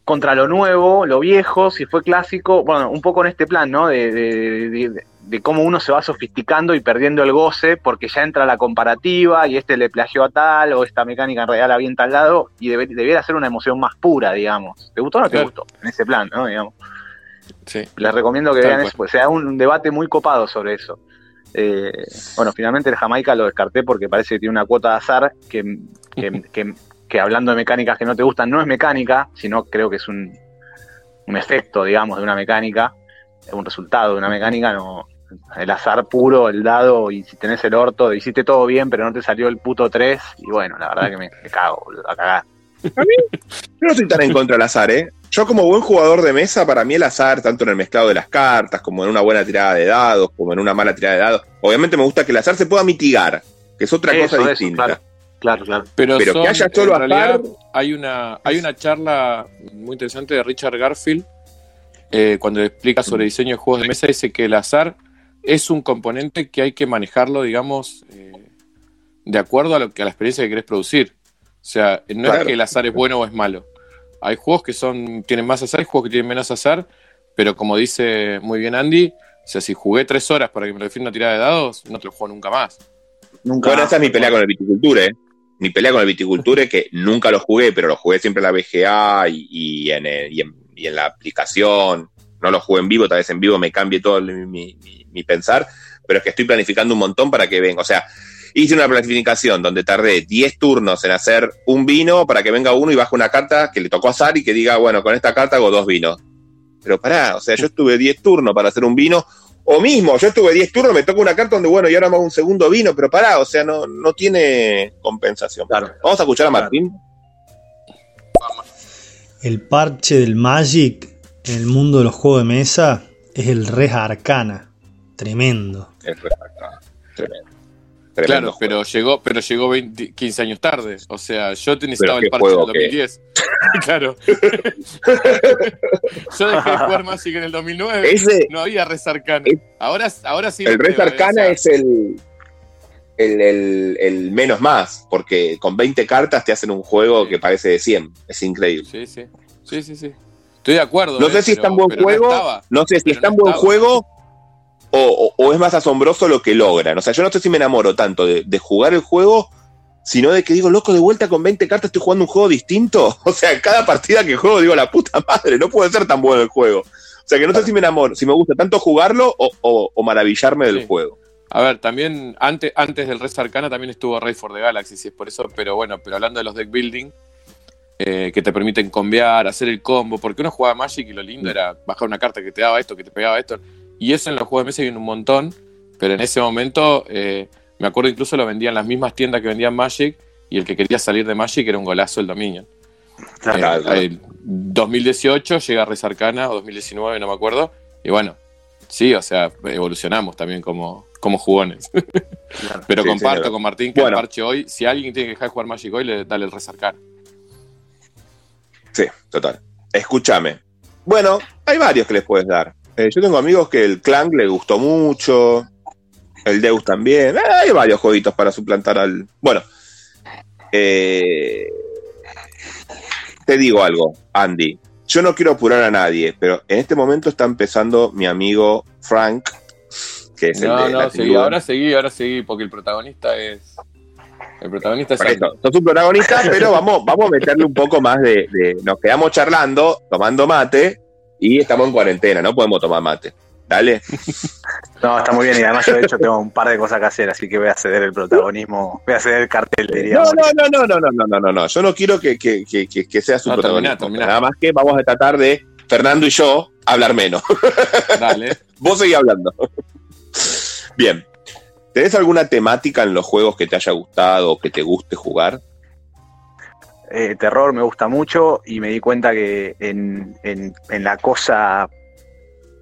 [SPEAKER 3] contra lo nuevo, lo viejo, si fue clásico, bueno, un poco en este plan, ¿no? De, de- cómo uno se va sofisticando y perdiendo el goce porque ya entra la comparativa y este le plagió a tal o esta mecánica en realidad la avienta al lado y debe- debiera ser una emoción más pura, digamos. ¿Te gustó o no te
[SPEAKER 4] Claro.
[SPEAKER 3] gustó? En ese plan, ¿no? Digamos.
[SPEAKER 4] Sí.
[SPEAKER 3] Les recomiendo que
[SPEAKER 4] Tal
[SPEAKER 3] vean
[SPEAKER 4] cual.
[SPEAKER 3] eso, pues se da un debate muy copado sobre eso. Eh, bueno, finalmente el Jamaica lo descarté porque parece que tiene una cuota de azar que, que, que- que hablando de mecánicas que no te gustan, no es mecánica, sino creo que es un, un efecto, digamos, de una mecánica, un resultado de una mecánica, no, el azar puro, el dado, y si tenés el orto, hiciste todo bien, pero no te salió el puto 3, y bueno, la verdad que me, cago, boludo, a cagar.
[SPEAKER 2] A mí, yo no estoy tan en contra del azar, ¿eh? Yo como buen jugador de mesa, para mí el azar, tanto en el mezclado de las cartas, como en una buena tirada de dados, como en una mala tirada de dados, obviamente me gusta que el azar se pueda mitigar, que es otra cosa distinta.
[SPEAKER 3] Claro, claro.
[SPEAKER 4] Pero, que haya solo azar... Hay una, hay una charla muy interesante de Richard Garfield, eh, cuando explica sobre diseño de juegos de mesa, dice que el azar es un componente que hay que manejarlo, digamos, eh, de acuerdo a, lo que, a la experiencia que querés producir. O sea, no es que el azar es bueno o es malo. Hay juegos que son tienen más azar, hay juegos que tienen menos azar, pero como dice muy bien Andy, o sea, si jugué tres horas para que me defina una tirada de dados, no te lo juego nunca más.
[SPEAKER 2] Nunca bueno, esa es mi pelea con el viticulture, ¿eh? Mi pelea con el viticulture, que nunca lo jugué, pero lo jugué siempre en la BGA y, en, y en y en la aplicación, no lo juego en vivo, tal vez en vivo me cambie todo mi, pensar, pero es que estoy planificando un montón para que venga. O sea, hice una planificación donde tardé 10 turnos en hacer un vino para que venga uno y baje una carta que le tocó azar y que diga, bueno, con esta carta hago dos vinos. Pero pará, o sea, yo estuve 10 turnos para hacer un vino, o mismo, yo estuve 10 turnos, me toca una carta donde, bueno, y ahora hago un segundo vino, pero pará, o sea, no, no tiene compensación. Claro. Vamos a escuchar a Martín
[SPEAKER 6] el parche del Magic en el mundo de los juegos de mesa es el Res Arcana. Tremendo.
[SPEAKER 2] El Res Arcana. Tremendo.
[SPEAKER 4] claro, pero llegó, pero llegó 15 años tarde. O sea, yo te necesitaba el parche en el 2010. claro. yo dejé de jugar Magic en el 2009. no había Res Arcana. ahora, ahora sí.
[SPEAKER 2] El Res Arcana es el, el, menos más, porque con 20 cartas te hacen un juego que parece de 100. Es increíble.
[SPEAKER 4] Sí, sí. Sí, sí, sí. Estoy de acuerdo.
[SPEAKER 2] No sé eh, si es tan buen juego. No, sé si es tan buen juego o, es más asombroso lo que logran. O sea, yo no sé si me enamoro tanto de, jugar el juego, sino de que digo, loco, de vuelta con 20 cartas estoy jugando un juego distinto. O sea, cada partida que juego digo, la puta madre, no puede ser tan bueno el juego. O sea, que no sé si me enamoro, si me gusta tanto jugarlo o, maravillarme del juego.
[SPEAKER 4] A ver, también antes, antes del Res Arcana también estuvo Raid for the Galaxy, si es por eso, pero bueno, pero hablando de los deck building, eh, que te permiten combiar, hacer el combo, porque uno jugaba Magic y lo lindo era bajar una carta que te daba esto, que te pegaba esto, y eso en los juegos de mesa viene un montón, pero en ese momento eh, me acuerdo incluso lo vendían las mismas tiendas que vendían Magic, y el que quería salir de Magic era un golazo el Dominion. Eh, 2018 llega Res Arcana, o 2019, no me acuerdo, y bueno, sí, o sea, evolucionamos también como, como jugones. Pero comparto con Martín que el parche hoy, si alguien tiene que dejar de jugar Magic hoy, le, dale el resarcar.
[SPEAKER 2] Sí, total. Escúchame. Bueno, hay varios que les puedes dar. Eh, yo tengo amigos que el Clank le gustó mucho. El Deus también. Eh, hay varios jueguitos para suplantar al. Bueno. Eh, te digo algo, Andy. Yo no quiero apurar a nadie, pero en este momento está empezando mi amigo Frank
[SPEAKER 4] no, no, seguí, ahora seguí, ahora seguí, porque el protagonista es. El protagonista es.
[SPEAKER 2] Esto, sos un protagonista, pero vamos, vamos a meterle un poco más de, Nos quedamos charlando, tomando mate, y estamos en cuarentena, no podemos tomar mate. Dale.
[SPEAKER 3] No, está muy bien, y además yo de hecho tengo un par de cosas que hacer, así que voy a ceder el protagonismo, voy a ceder el cartel, diría.
[SPEAKER 2] No, no, no, no, no, no, no, no, no, yo no quiero que, que, que, que sea su protagonista. Nada más que vamos a tratar de, Fernando y yo, hablar menos. Dale. Vos seguís hablando. Bien. ¿Tenés alguna temática en los juegos que te haya gustado o que te guste jugar?
[SPEAKER 3] Eh, terror me gusta mucho y me di cuenta que en, la cosa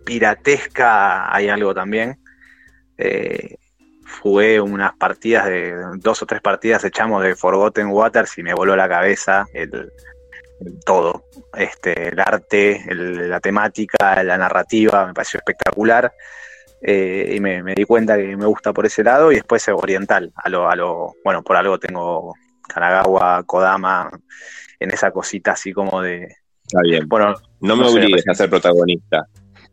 [SPEAKER 3] piratesca hay algo también. Eh, jugué unas partidas de dos o tres partidas echamos de Forgotten Waters y me voló la cabeza el, todo. Este, el arte, la temática, la narrativa, me pareció espectacular. Eh, y me, di cuenta que me gusta por ese lado y después oriental, a lo, a lo, bueno, por algo tengo Kanagawa, Kodama, en esa cosita así como de...
[SPEAKER 2] Está bien, bueno, no me obligues a ser protagonista.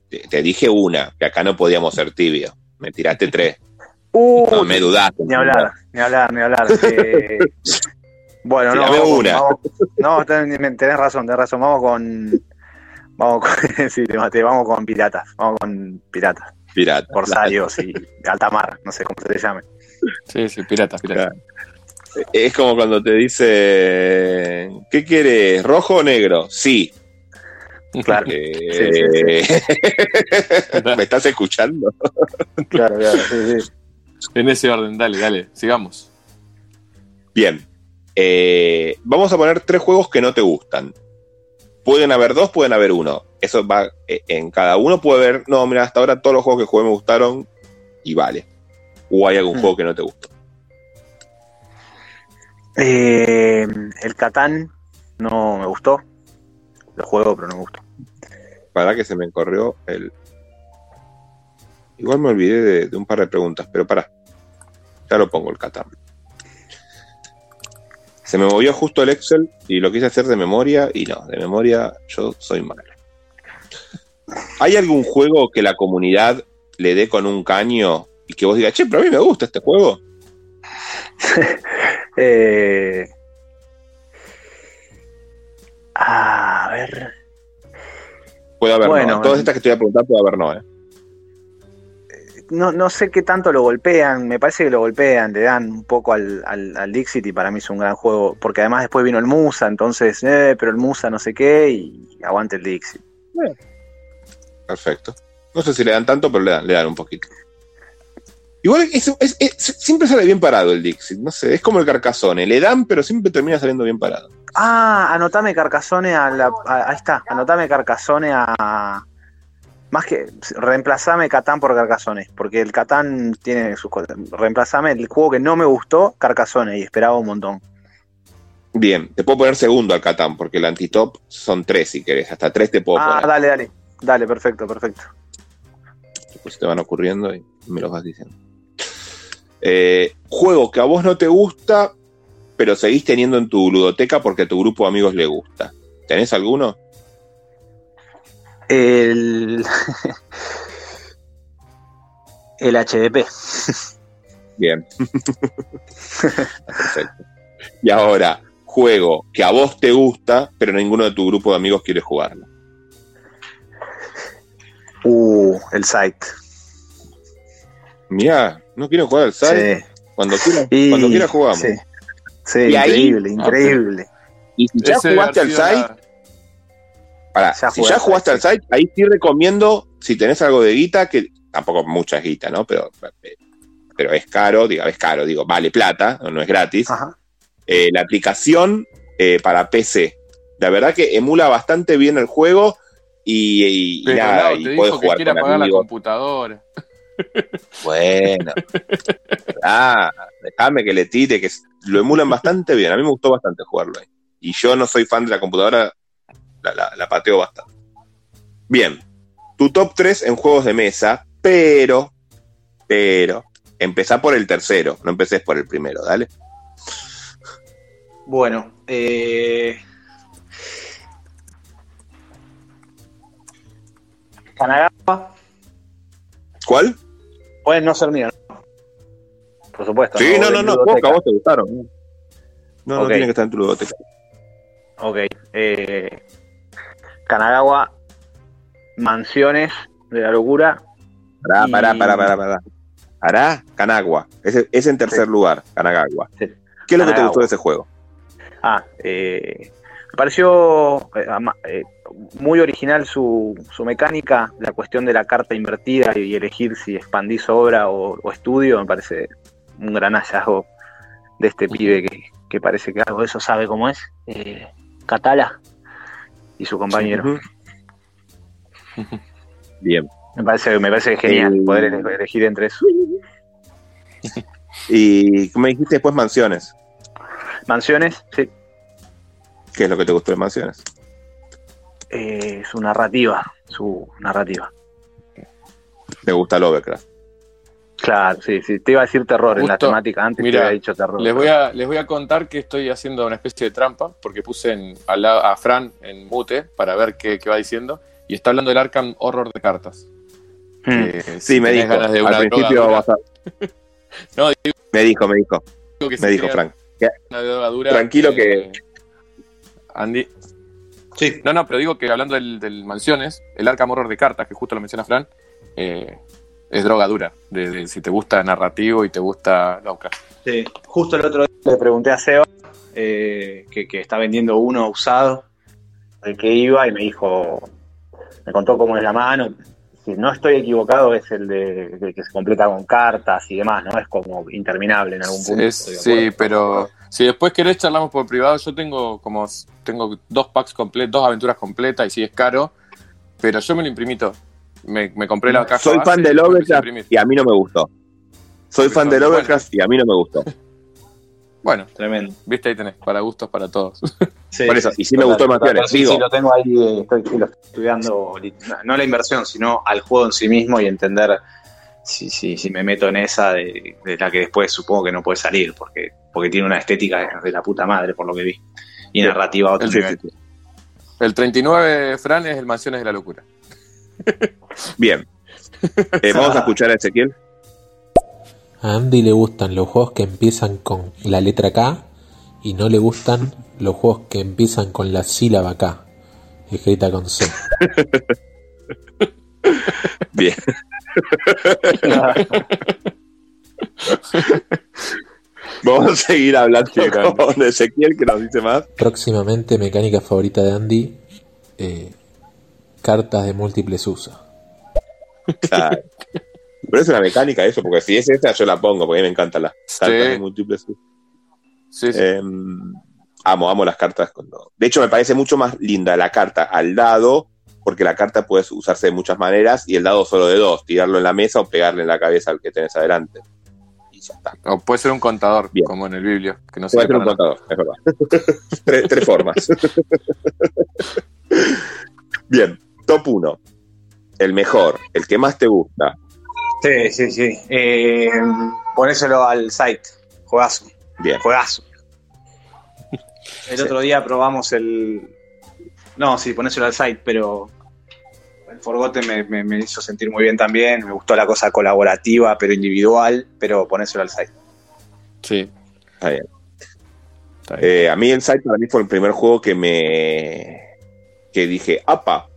[SPEAKER 2] Te, dije una, que acá no podíamos ser tibio, me tiraste tres.
[SPEAKER 3] Uh, no, me dudaste. Ni hablar, ni hablar, ni hablar. Eh, bueno, no, vamos, una. no, tenés razón, tenés razón, vamos con... Vamos con, sí, te vamos con piratas, vamos con piratas.
[SPEAKER 2] Pirata.
[SPEAKER 3] Corsarios y Altamar, no sé cómo se le llame.
[SPEAKER 4] Sí, sí, piratas, piratas.
[SPEAKER 2] Es como cuando te dice, ¿qué quieres? ¿Rojo o negro? Sí.
[SPEAKER 3] Claro.
[SPEAKER 2] Eh, ¿Me estás escuchando?
[SPEAKER 3] Claro, claro, sí, sí.
[SPEAKER 4] En ese orden, dale, dale, sigamos.
[SPEAKER 2] Bien. Eh, vamos a poner tres juegos que no te gustan. Pueden haber dos, pueden haber uno. Eso va eh, en cada uno. Puede haber, no, mira, hasta ahora todos los juegos que jugué me gustaron y vale. O hay algún
[SPEAKER 3] Hmm.
[SPEAKER 2] juego que no te gustó.
[SPEAKER 3] Eh, el Catán no me gustó. Lo juego, pero no me gustó.
[SPEAKER 2] Para que se me corrió el. Igual me olvidé de, de un par de preguntas, pero para. Ya lo pongo el Catán. Se me movió justo el Excel y lo quise hacer de memoria y no, de memoria yo soy malo. ¿Hay algún juego que la comunidad le dé con un caño y que vos digas, che, pero a mí me gusta este juego?
[SPEAKER 3] Eh, a ver.
[SPEAKER 2] Puede haber
[SPEAKER 3] Bueno,
[SPEAKER 2] no. Todas
[SPEAKER 3] eh.
[SPEAKER 2] estas que te voy a preguntar puede haber no, ¿eh?
[SPEAKER 3] No, no sé qué tanto lo golpean. Me parece que lo golpean, le dan un poco al, al, al Dixit y para mí es un gran juego. Porque además después vino el Musa, entonces, eh, pero el Musa no sé qué y aguante el Dixit.
[SPEAKER 2] Perfecto. No sé si le dan tanto, pero le dan, le dan un poquito. Igual es, es- es- siempre sale bien parado el Dixit, no sé, es como el Carcassonne, le dan, pero siempre termina saliendo bien parado.
[SPEAKER 3] Ah, anotame Carcassonne a la. a- ahí está, anotame Carcassonne a. Más que. Reemplazame Catán por Carcassonne, porque el Catán tiene sus cosas. Reemplazame el juego que no me gustó, Carcassonne, y esperaba un montón.
[SPEAKER 2] Bien, te puedo poner segundo al Catán, porque el antitop son tres si querés, hasta tres te puedo
[SPEAKER 3] Ah,
[SPEAKER 2] poner.
[SPEAKER 3] dale, dale. Dale, perfecto, perfecto.
[SPEAKER 2] Pues te van ocurriendo y me los vas diciendo. Eh, juego que a vos no te gusta, pero seguís teniendo en tu ludoteca porque a tu grupo de amigos le gusta. ¿Tenés alguno?
[SPEAKER 3] El. el HDP.
[SPEAKER 2] Bien. Perfecto. Y ahora, juego que a vos te gusta, pero ninguno de tu grupo de amigos quiere jugarlo.
[SPEAKER 3] Uh, el site.
[SPEAKER 2] Mirá, no quiero jugar al site.
[SPEAKER 3] Sí.
[SPEAKER 2] Cuando quiera,
[SPEAKER 3] Y-
[SPEAKER 2] cuando quiera jugamos.
[SPEAKER 3] Sí, Sí,
[SPEAKER 2] Y ahí-
[SPEAKER 3] increíble, increíble.
[SPEAKER 2] Y si ya
[SPEAKER 4] Ese
[SPEAKER 2] jugaste al site,
[SPEAKER 3] Ya
[SPEAKER 2] si ya jugaste al
[SPEAKER 3] site,
[SPEAKER 2] site, ahí sí recomiendo, si tenés algo de guita, que tampoco mucha guita, ¿no? Pero, pero es caro, digo, es caro, digo, vale plata, no, no es gratis.
[SPEAKER 3] Ajá.
[SPEAKER 2] eh, la aplicación eh, para PC. La verdad que emula bastante bien el juego y, y- y nada,
[SPEAKER 4] Lau,
[SPEAKER 2] y puedes
[SPEAKER 4] dijo que
[SPEAKER 2] jugar
[SPEAKER 4] quiere
[SPEAKER 2] con
[SPEAKER 4] apagar la computadora.
[SPEAKER 2] Bueno, ah, déjame que le tire, que lo emulan bastante bien. A mí me gustó bastante jugarlo ahí. Y yo no soy fan de la computadora, la, la- la pateo bastante. Bien, tu top 3 en juegos de mesa, pero, pero, empezá por el tercero, no empecés por el primero, dale.
[SPEAKER 3] Bueno, eh... Kanagawa
[SPEAKER 2] ¿Cuál?
[SPEAKER 3] pueden no ser mío, ¿no? Por supuesto.
[SPEAKER 2] Sí, no, no, no, juegos que a
[SPEAKER 3] Ludoteca.
[SPEAKER 2] vos te gustaron. No, no tiene que estar en tu ludoteca.
[SPEAKER 3] Ok. Eh... Kanagawa, Mansiones de la Locura.
[SPEAKER 2] Pará,
[SPEAKER 3] Y-
[SPEAKER 2] pará, pará, pará, pará. Pará, Kanagua. Ese es en tercer
[SPEAKER 3] Sí.
[SPEAKER 2] lugar, Kanagawa.
[SPEAKER 3] Sí.
[SPEAKER 2] ¿Qué es lo que te
[SPEAKER 3] Kanagawa.
[SPEAKER 2] gustó de ese juego?
[SPEAKER 3] Ah, eh, me pareció eh, eh, muy original su, su mecánica, la cuestión de la carta invertida y elegir si expandís obra o, o estudio, me parece un gran hallazgo de este pibe que, que parece que algo de eso sabe cómo es, eh, Catala y su compañero.
[SPEAKER 2] Bien.
[SPEAKER 3] Me parece, me parece genial
[SPEAKER 2] Eh,
[SPEAKER 3] poder ele- elegir entre eso.
[SPEAKER 2] Y me dijiste después Mansiones.
[SPEAKER 3] Mansiones, sí,
[SPEAKER 2] ¿Qué es lo que te gustó de Mansiones?
[SPEAKER 3] Eh, su narrativa, su narrativa.
[SPEAKER 2] Me gusta Lovecraft.
[SPEAKER 3] Claro, sí, sí. Te iba a decir terror en la temática antes,
[SPEAKER 4] mira,
[SPEAKER 3] te había dicho terror.
[SPEAKER 4] Les voy, a, les voy a contar que estoy haciendo una especie de trampa, porque puse en- al lado- a Fran en mute para ver qué, qué va diciendo, y está hablando del Arkham Horror de cartas.
[SPEAKER 3] Mm.
[SPEAKER 4] Eh,
[SPEAKER 2] Sí,
[SPEAKER 4] si
[SPEAKER 2] me dijo.
[SPEAKER 4] ganas de
[SPEAKER 2] Al principio
[SPEAKER 4] droga
[SPEAKER 2] vas a-
[SPEAKER 4] No, digo
[SPEAKER 2] Me dijo, me dijo.
[SPEAKER 4] si
[SPEAKER 2] Me dijo Frank.
[SPEAKER 4] una droga dura,
[SPEAKER 2] Tranquilo
[SPEAKER 4] eh,
[SPEAKER 2] que-
[SPEAKER 4] Andy.
[SPEAKER 2] Sí.
[SPEAKER 4] No, no, pero digo que hablando del, del Mansiones, el Arkham Horror de cartas, que justo lo menciona Fran, eh, es droga dura. De, de si te gusta narrativo y te gusta Lovecraft.
[SPEAKER 3] Sí, justo el otro día le pregunté a Seba eh, que, que está vendiendo uno usado, el que iba, y me dijo me contó cómo es la mano. Si no estoy equivocado, es el de, que se completa con cartas y demás, ¿no? Es como interminable en algún punto.
[SPEAKER 4] sí, pero si después querés charlamos por privado, yo tengo como tengo dos packs completos, dos aventuras completas y si es caro, pero yo me lo imprimí todo. Me, compré la caja.
[SPEAKER 2] Soy fan de Lovecraft y a mí no me gustó. Soy fan de Lovecraft y a mí no me gustó.
[SPEAKER 4] Bueno, tremendo. Viste, ahí tenés, para gustos para todos.
[SPEAKER 2] Sí, Por eso, y sí me gustó más
[SPEAKER 3] Sí, sí, lo tengo ahí, estoy, estudiando, no la inversión, sino al juego en sí mismo y entender si, si, si me meto en esa de, la que después supongo que no puede salir, porque, porque tiene una estética de la puta madre, por lo que vi. Y narrativa otro
[SPEAKER 4] el, el 39, Fran, es el Mansiones de la Locura.
[SPEAKER 2] Bien. Eh, vamos a escuchar a Ezequiel.
[SPEAKER 5] A Andy le gustan los juegos que empiezan con la letra K y no le gustan los juegos que empiezan con la sílaba K, escrita con C.
[SPEAKER 2] Bien. Vamos a seguir hablando con Ezequiel que nos dice más.
[SPEAKER 5] Próximamente, mecánica favorita de Andy, eh, cartas de múltiples usos.
[SPEAKER 2] Claro. Pero es una mecánica eso, porque si es esta yo la pongo, porque a mí me encantan las cartas de múltiples sí, em, amo, amo las cartas. Cuando... De hecho, me parece mucho más linda la carta al dado, porque la carta puede usarse de muchas maneras y el dado solo de dos, tirarlo en la mesa o pegarle en la cabeza al que tenés adelante. Y ya está.
[SPEAKER 4] O puede ser un contador, como en el biblio. Que no
[SPEAKER 2] puede ser un contador, es verdad. tres, tres formas. Bien, top 1. El mejor, el que más te gusta,
[SPEAKER 3] Sí, sí, sí. Eh, ponéselo al site. Juegazo.
[SPEAKER 2] Bien.
[SPEAKER 3] Juegazo. El otro día probamos el. No, sí, ponéselo al site, pero el Forgotten me, hizo sentir muy bien también. Me gustó la cosa colaborativa, pero individual, pero ponéselo al site.
[SPEAKER 4] Sí.
[SPEAKER 2] Está bien. Eh, a mí el site para mí fue el primer juego que me. que dije, apa,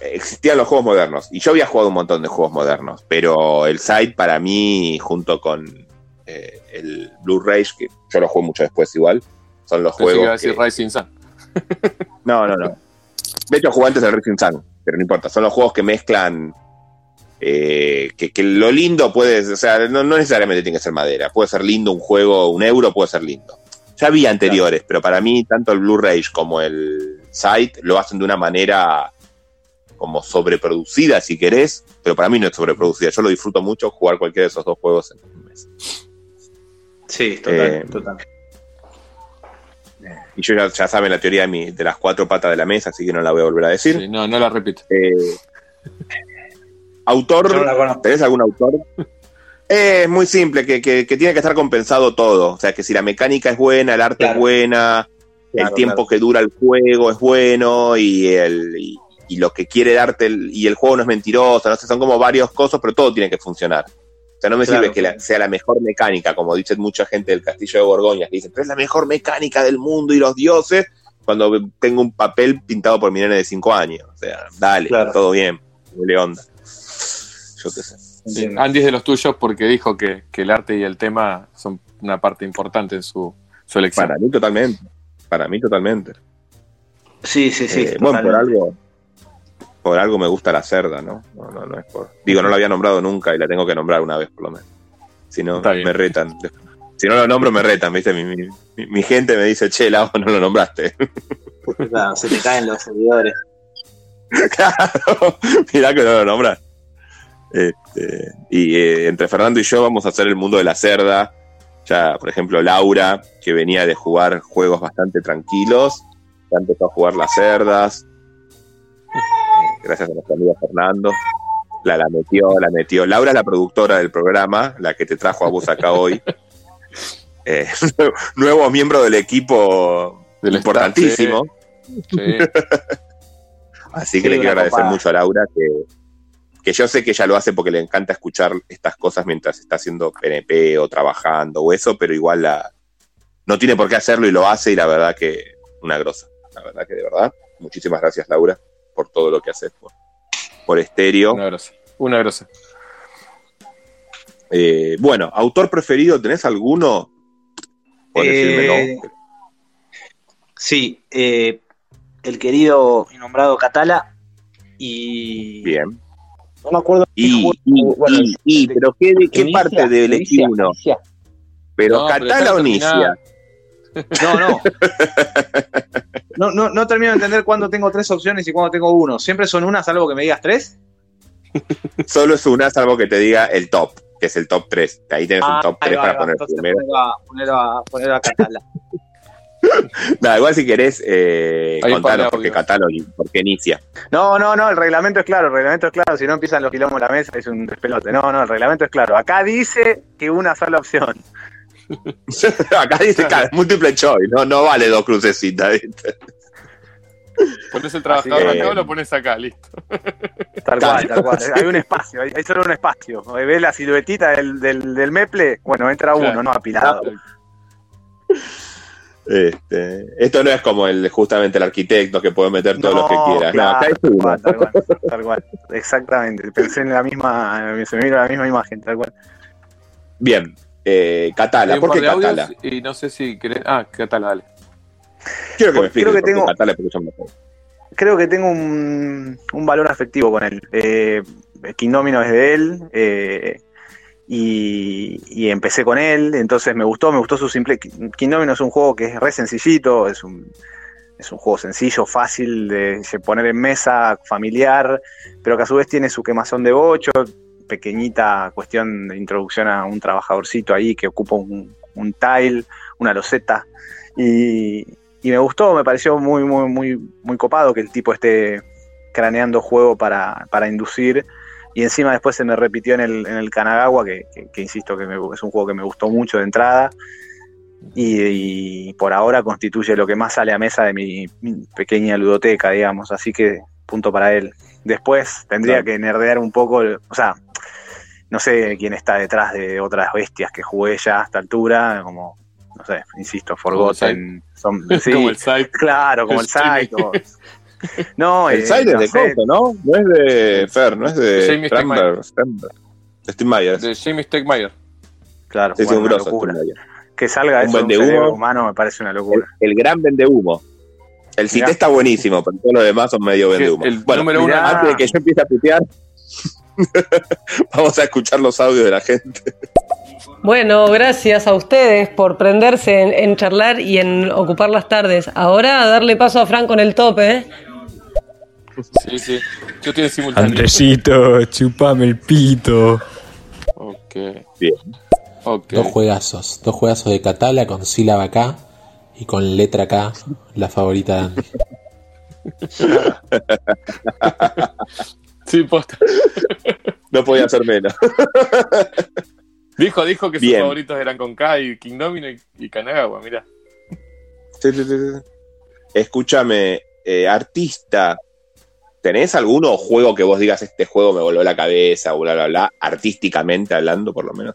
[SPEAKER 2] existían los juegos modernos y yo había jugado un montón de juegos modernos, pero el site para mí, junto con eh, el Blu-ray, que yo lo juego mucho después igual, son los juegos.
[SPEAKER 4] Que decir Rising Sun.
[SPEAKER 2] no, no, no. De hecho, jugué antes del Rising Sun, pero no importa. Son los juegos que mezclan. Eh, que, lo lindo puede. O sea, no, necesariamente tiene que ser madera. Puede ser lindo un juego, un euro puede ser lindo. Ya había anteriores, pero para mí, tanto el Blu-ray como el site lo hacen de una manera como sobreproducida si querés, pero para mí no es sobreproducida. Yo lo disfruto mucho jugar cualquiera de esos dos juegos en un mes.
[SPEAKER 3] Sí, total, eh, total.
[SPEAKER 2] Y yo ya, saben la teoría de, de, las cuatro patas de la mesa, así que no la voy a volver a decir.
[SPEAKER 4] no, no la repito.
[SPEAKER 2] Eh, ¿Autor? ¿Tenés algún autor? es muy simple, que, tiene que estar compensado todo. O sea, que si la mecánica es buena, el arte es buena, el tiempo que dura el juego es bueno y el, y lo que quiere darte y el juego no es mentiroso, no sé, son como varios cosas, pero todo tiene que funcionar. Sea, no me sirve que sea la mejor mecánica, como dice mucha gente del castillo de Borgoña, que dicen, pero es la mejor mecánica del mundo y los dioses, cuando tengo un papel pintado por mi nene de 5 años. O sea, dale, todo bien, huele onda.
[SPEAKER 4] Yo qué sé. Andy es de los tuyos porque dijo que, el arte y el tema son una parte importante en su, su elección.
[SPEAKER 2] Para mí totalmente, para mí totalmente.
[SPEAKER 3] Sí, sí, sí.
[SPEAKER 2] Eh, bueno, por algo, por algo me gusta la cerda, ¿no? No, no, no es por... Digo, no la había nombrado nunca y la tengo que nombrar una vez por lo menos. Si no, me retan. Si no lo nombro, me retan, ¿viste? Mi, mi, gente me dice, che, la no lo nombraste.
[SPEAKER 3] Claro, se te caen los seguidores.
[SPEAKER 2] claro, mirá que no lo nombras. Este, y eh, entre Fernando y yo vamos a hacer el mundo de la cerda. Ya, por ejemplo, Laura, que venía de jugar juegos bastante tranquilos, ya empezó a jugar las cerdas gracias a nuestro amigo Fernando. La, la metió, la metió. Laura la productora del programa, la que te trajo a vos acá hoy. Eh, nuevo miembro del equipo importantísimo. Así que le quiero agradecer mucho a Laura, que, que yo sé que ella lo hace porque le encanta escuchar estas cosas mientras está haciendo PNP o trabajando o eso, pero igual la, no tiene por qué hacerlo y lo hace y la verdad que una grosa. La verdad que de verdad. Muchísimas gracias, Laura por todo lo que haces por, estéreo.
[SPEAKER 4] Una grosa. Una grosa.
[SPEAKER 2] Eh, bueno, autor preferido, ¿tenés alguno?
[SPEAKER 3] Eh, sí, eh, el querido y nombrado Catala, Y.
[SPEAKER 2] Bien.
[SPEAKER 3] No me acuerdo. qué
[SPEAKER 2] Y,
[SPEAKER 3] juego-
[SPEAKER 2] y,
[SPEAKER 3] bueno,
[SPEAKER 2] y, y, pero ¿qué, de qué
[SPEAKER 3] Inicia,
[SPEAKER 2] parte de elegir
[SPEAKER 3] Inicia,
[SPEAKER 2] uno?
[SPEAKER 3] Inicia.
[SPEAKER 2] Pero
[SPEAKER 4] No, pero
[SPEAKER 2] Catala
[SPEAKER 4] déjalo
[SPEAKER 2] o
[SPEAKER 4] terminar.
[SPEAKER 3] No, no. No, no, no termino de entender cuándo tengo tres opciones y cuándo tengo uno. Siempre son una, salvo que me digas tres.
[SPEAKER 2] Solo es una, salvo que te diga el top, que es el top 3. Ahí tienes un top
[SPEAKER 3] Ah, ahí
[SPEAKER 2] 3
[SPEAKER 3] va,
[SPEAKER 2] para poner primero.
[SPEAKER 3] ponelo a, ponelo a, ponelo a Catala.
[SPEAKER 2] No, igual si querés, eh, contanos
[SPEAKER 4] para
[SPEAKER 2] por qué
[SPEAKER 4] audio.
[SPEAKER 2] Catala o por qué Inicia.
[SPEAKER 3] No, no, no, el reglamento es claro, el reglamento es claro. Si no empiezan los quilombos en la mesa, es un despelote. No, no, el reglamento es claro. Acá dice que una sola opción.
[SPEAKER 2] Acá dice claro, múltiple choice, no, no vale dos crucecitas. ¿viste?
[SPEAKER 4] Pones el trabajador acá o lo pones acá, listo.
[SPEAKER 3] Tal
[SPEAKER 2] Claro.
[SPEAKER 3] cual, tal cual. Hay un espacio, hay, hay solo un espacio. ¿Ves la siluetita del, del, del meple? Bueno, entra uno,
[SPEAKER 4] Claro.
[SPEAKER 3] no apilado.
[SPEAKER 2] Este, esto no es como el justamente el arquitecto que puede meter todo lo que quiera. No, acá es
[SPEAKER 3] tal
[SPEAKER 2] uno.
[SPEAKER 3] cual, tal cual, tal cual. Exactamente. Pensé en la misma, se me vino la misma imagen, tal cual.
[SPEAKER 2] Bien, eh, Catala, ¿por qué Catala?
[SPEAKER 4] y no sé si querés. Ah, Catala, dale.
[SPEAKER 2] Quiero que me
[SPEAKER 3] Creo que tengo-
[SPEAKER 2] Catala porque acuerdo.
[SPEAKER 3] Creo que tengo un, un valor afectivo con él. Eh, es de él. eh, y, y empecé con él, entonces me gustó, me gustó su simple. Kingdomino es un juego que es re sencillito, es un, es un juego sencillo, fácil de poner en mesa, familiar, pero que a su vez tiene su quemazón de bocho, pequeñita cuestión de introducción a un trabajadorcito ahí que ocupa un, tile, una loseta. Y, y me gustó, me pareció muy, muy, muy, muy copado que el tipo esté craneando juego para, para inducir. Y encima después se me repitió en el, en el Kanagawa, que, insisto que me- es un juego que me gustó mucho de entrada. Y, por ahora constituye lo que más sale a mesa de mi pequeña ludoteca, digamos. Así que punto para él. Después tendría
[SPEAKER 2] Claro.
[SPEAKER 3] que nerdear un poco, o sea, no sé quién está detrás de otras bestias que jugué ya a esta altura, como, no sé, insisto, Forgotten. Son, sí,
[SPEAKER 4] Como el
[SPEAKER 3] claro, como el
[SPEAKER 4] el.
[SPEAKER 3] Psycho. No,
[SPEAKER 2] El
[SPEAKER 3] eh,
[SPEAKER 2] side es
[SPEAKER 3] no
[SPEAKER 2] de Coco, ¿no? No es de Fer, no es de
[SPEAKER 4] Jamie.
[SPEAKER 2] Strandberg. De Steve Myers.
[SPEAKER 4] De Jamie Stegmaier.
[SPEAKER 3] claro,
[SPEAKER 2] Sí,
[SPEAKER 3] bueno,
[SPEAKER 2] un
[SPEAKER 3] una
[SPEAKER 2] grosso.
[SPEAKER 3] Que salga
[SPEAKER 2] Un
[SPEAKER 3] eso de un
[SPEAKER 2] vendehumo.
[SPEAKER 3] humano me parece una
[SPEAKER 2] El,
[SPEAKER 3] locura.
[SPEAKER 2] el gran vende humo. El cité
[SPEAKER 3] Mirá.
[SPEAKER 2] está buenísimo, pero todos los demás son medio vende humo.
[SPEAKER 4] el
[SPEAKER 2] Bueno,
[SPEAKER 4] número uno.
[SPEAKER 3] mirá.
[SPEAKER 2] antes de que yo empiece a putear, vamos a escuchar los audios de la gente.
[SPEAKER 9] Bueno, gracias a ustedes por prenderse en, en charlar y en ocupar las tardes. Ahora a darle paso a Fran con el tope, ¿eh?
[SPEAKER 4] Sí, sí. Yo estoy en simultáneo.
[SPEAKER 10] Andresito, chupame el pito.
[SPEAKER 4] Ok.
[SPEAKER 2] Bien.
[SPEAKER 4] Ok.
[SPEAKER 5] Dos juegazos, dos juegazos de Catala con sílaba K y con letra K, la favorita de Andy.
[SPEAKER 4] Sí, posta.
[SPEAKER 2] No podía ser menos.
[SPEAKER 4] Dijo, dijo que sus favoritos eran con K y King Domino y, y Kanagawa, mira.
[SPEAKER 2] Sí, sí, sí, sí. Escúchame, eh, artista, ¿tenés alguno juego que vos digas este juego me voló la cabeza o bla, bla, bla? Artísticamente hablando, por lo menos.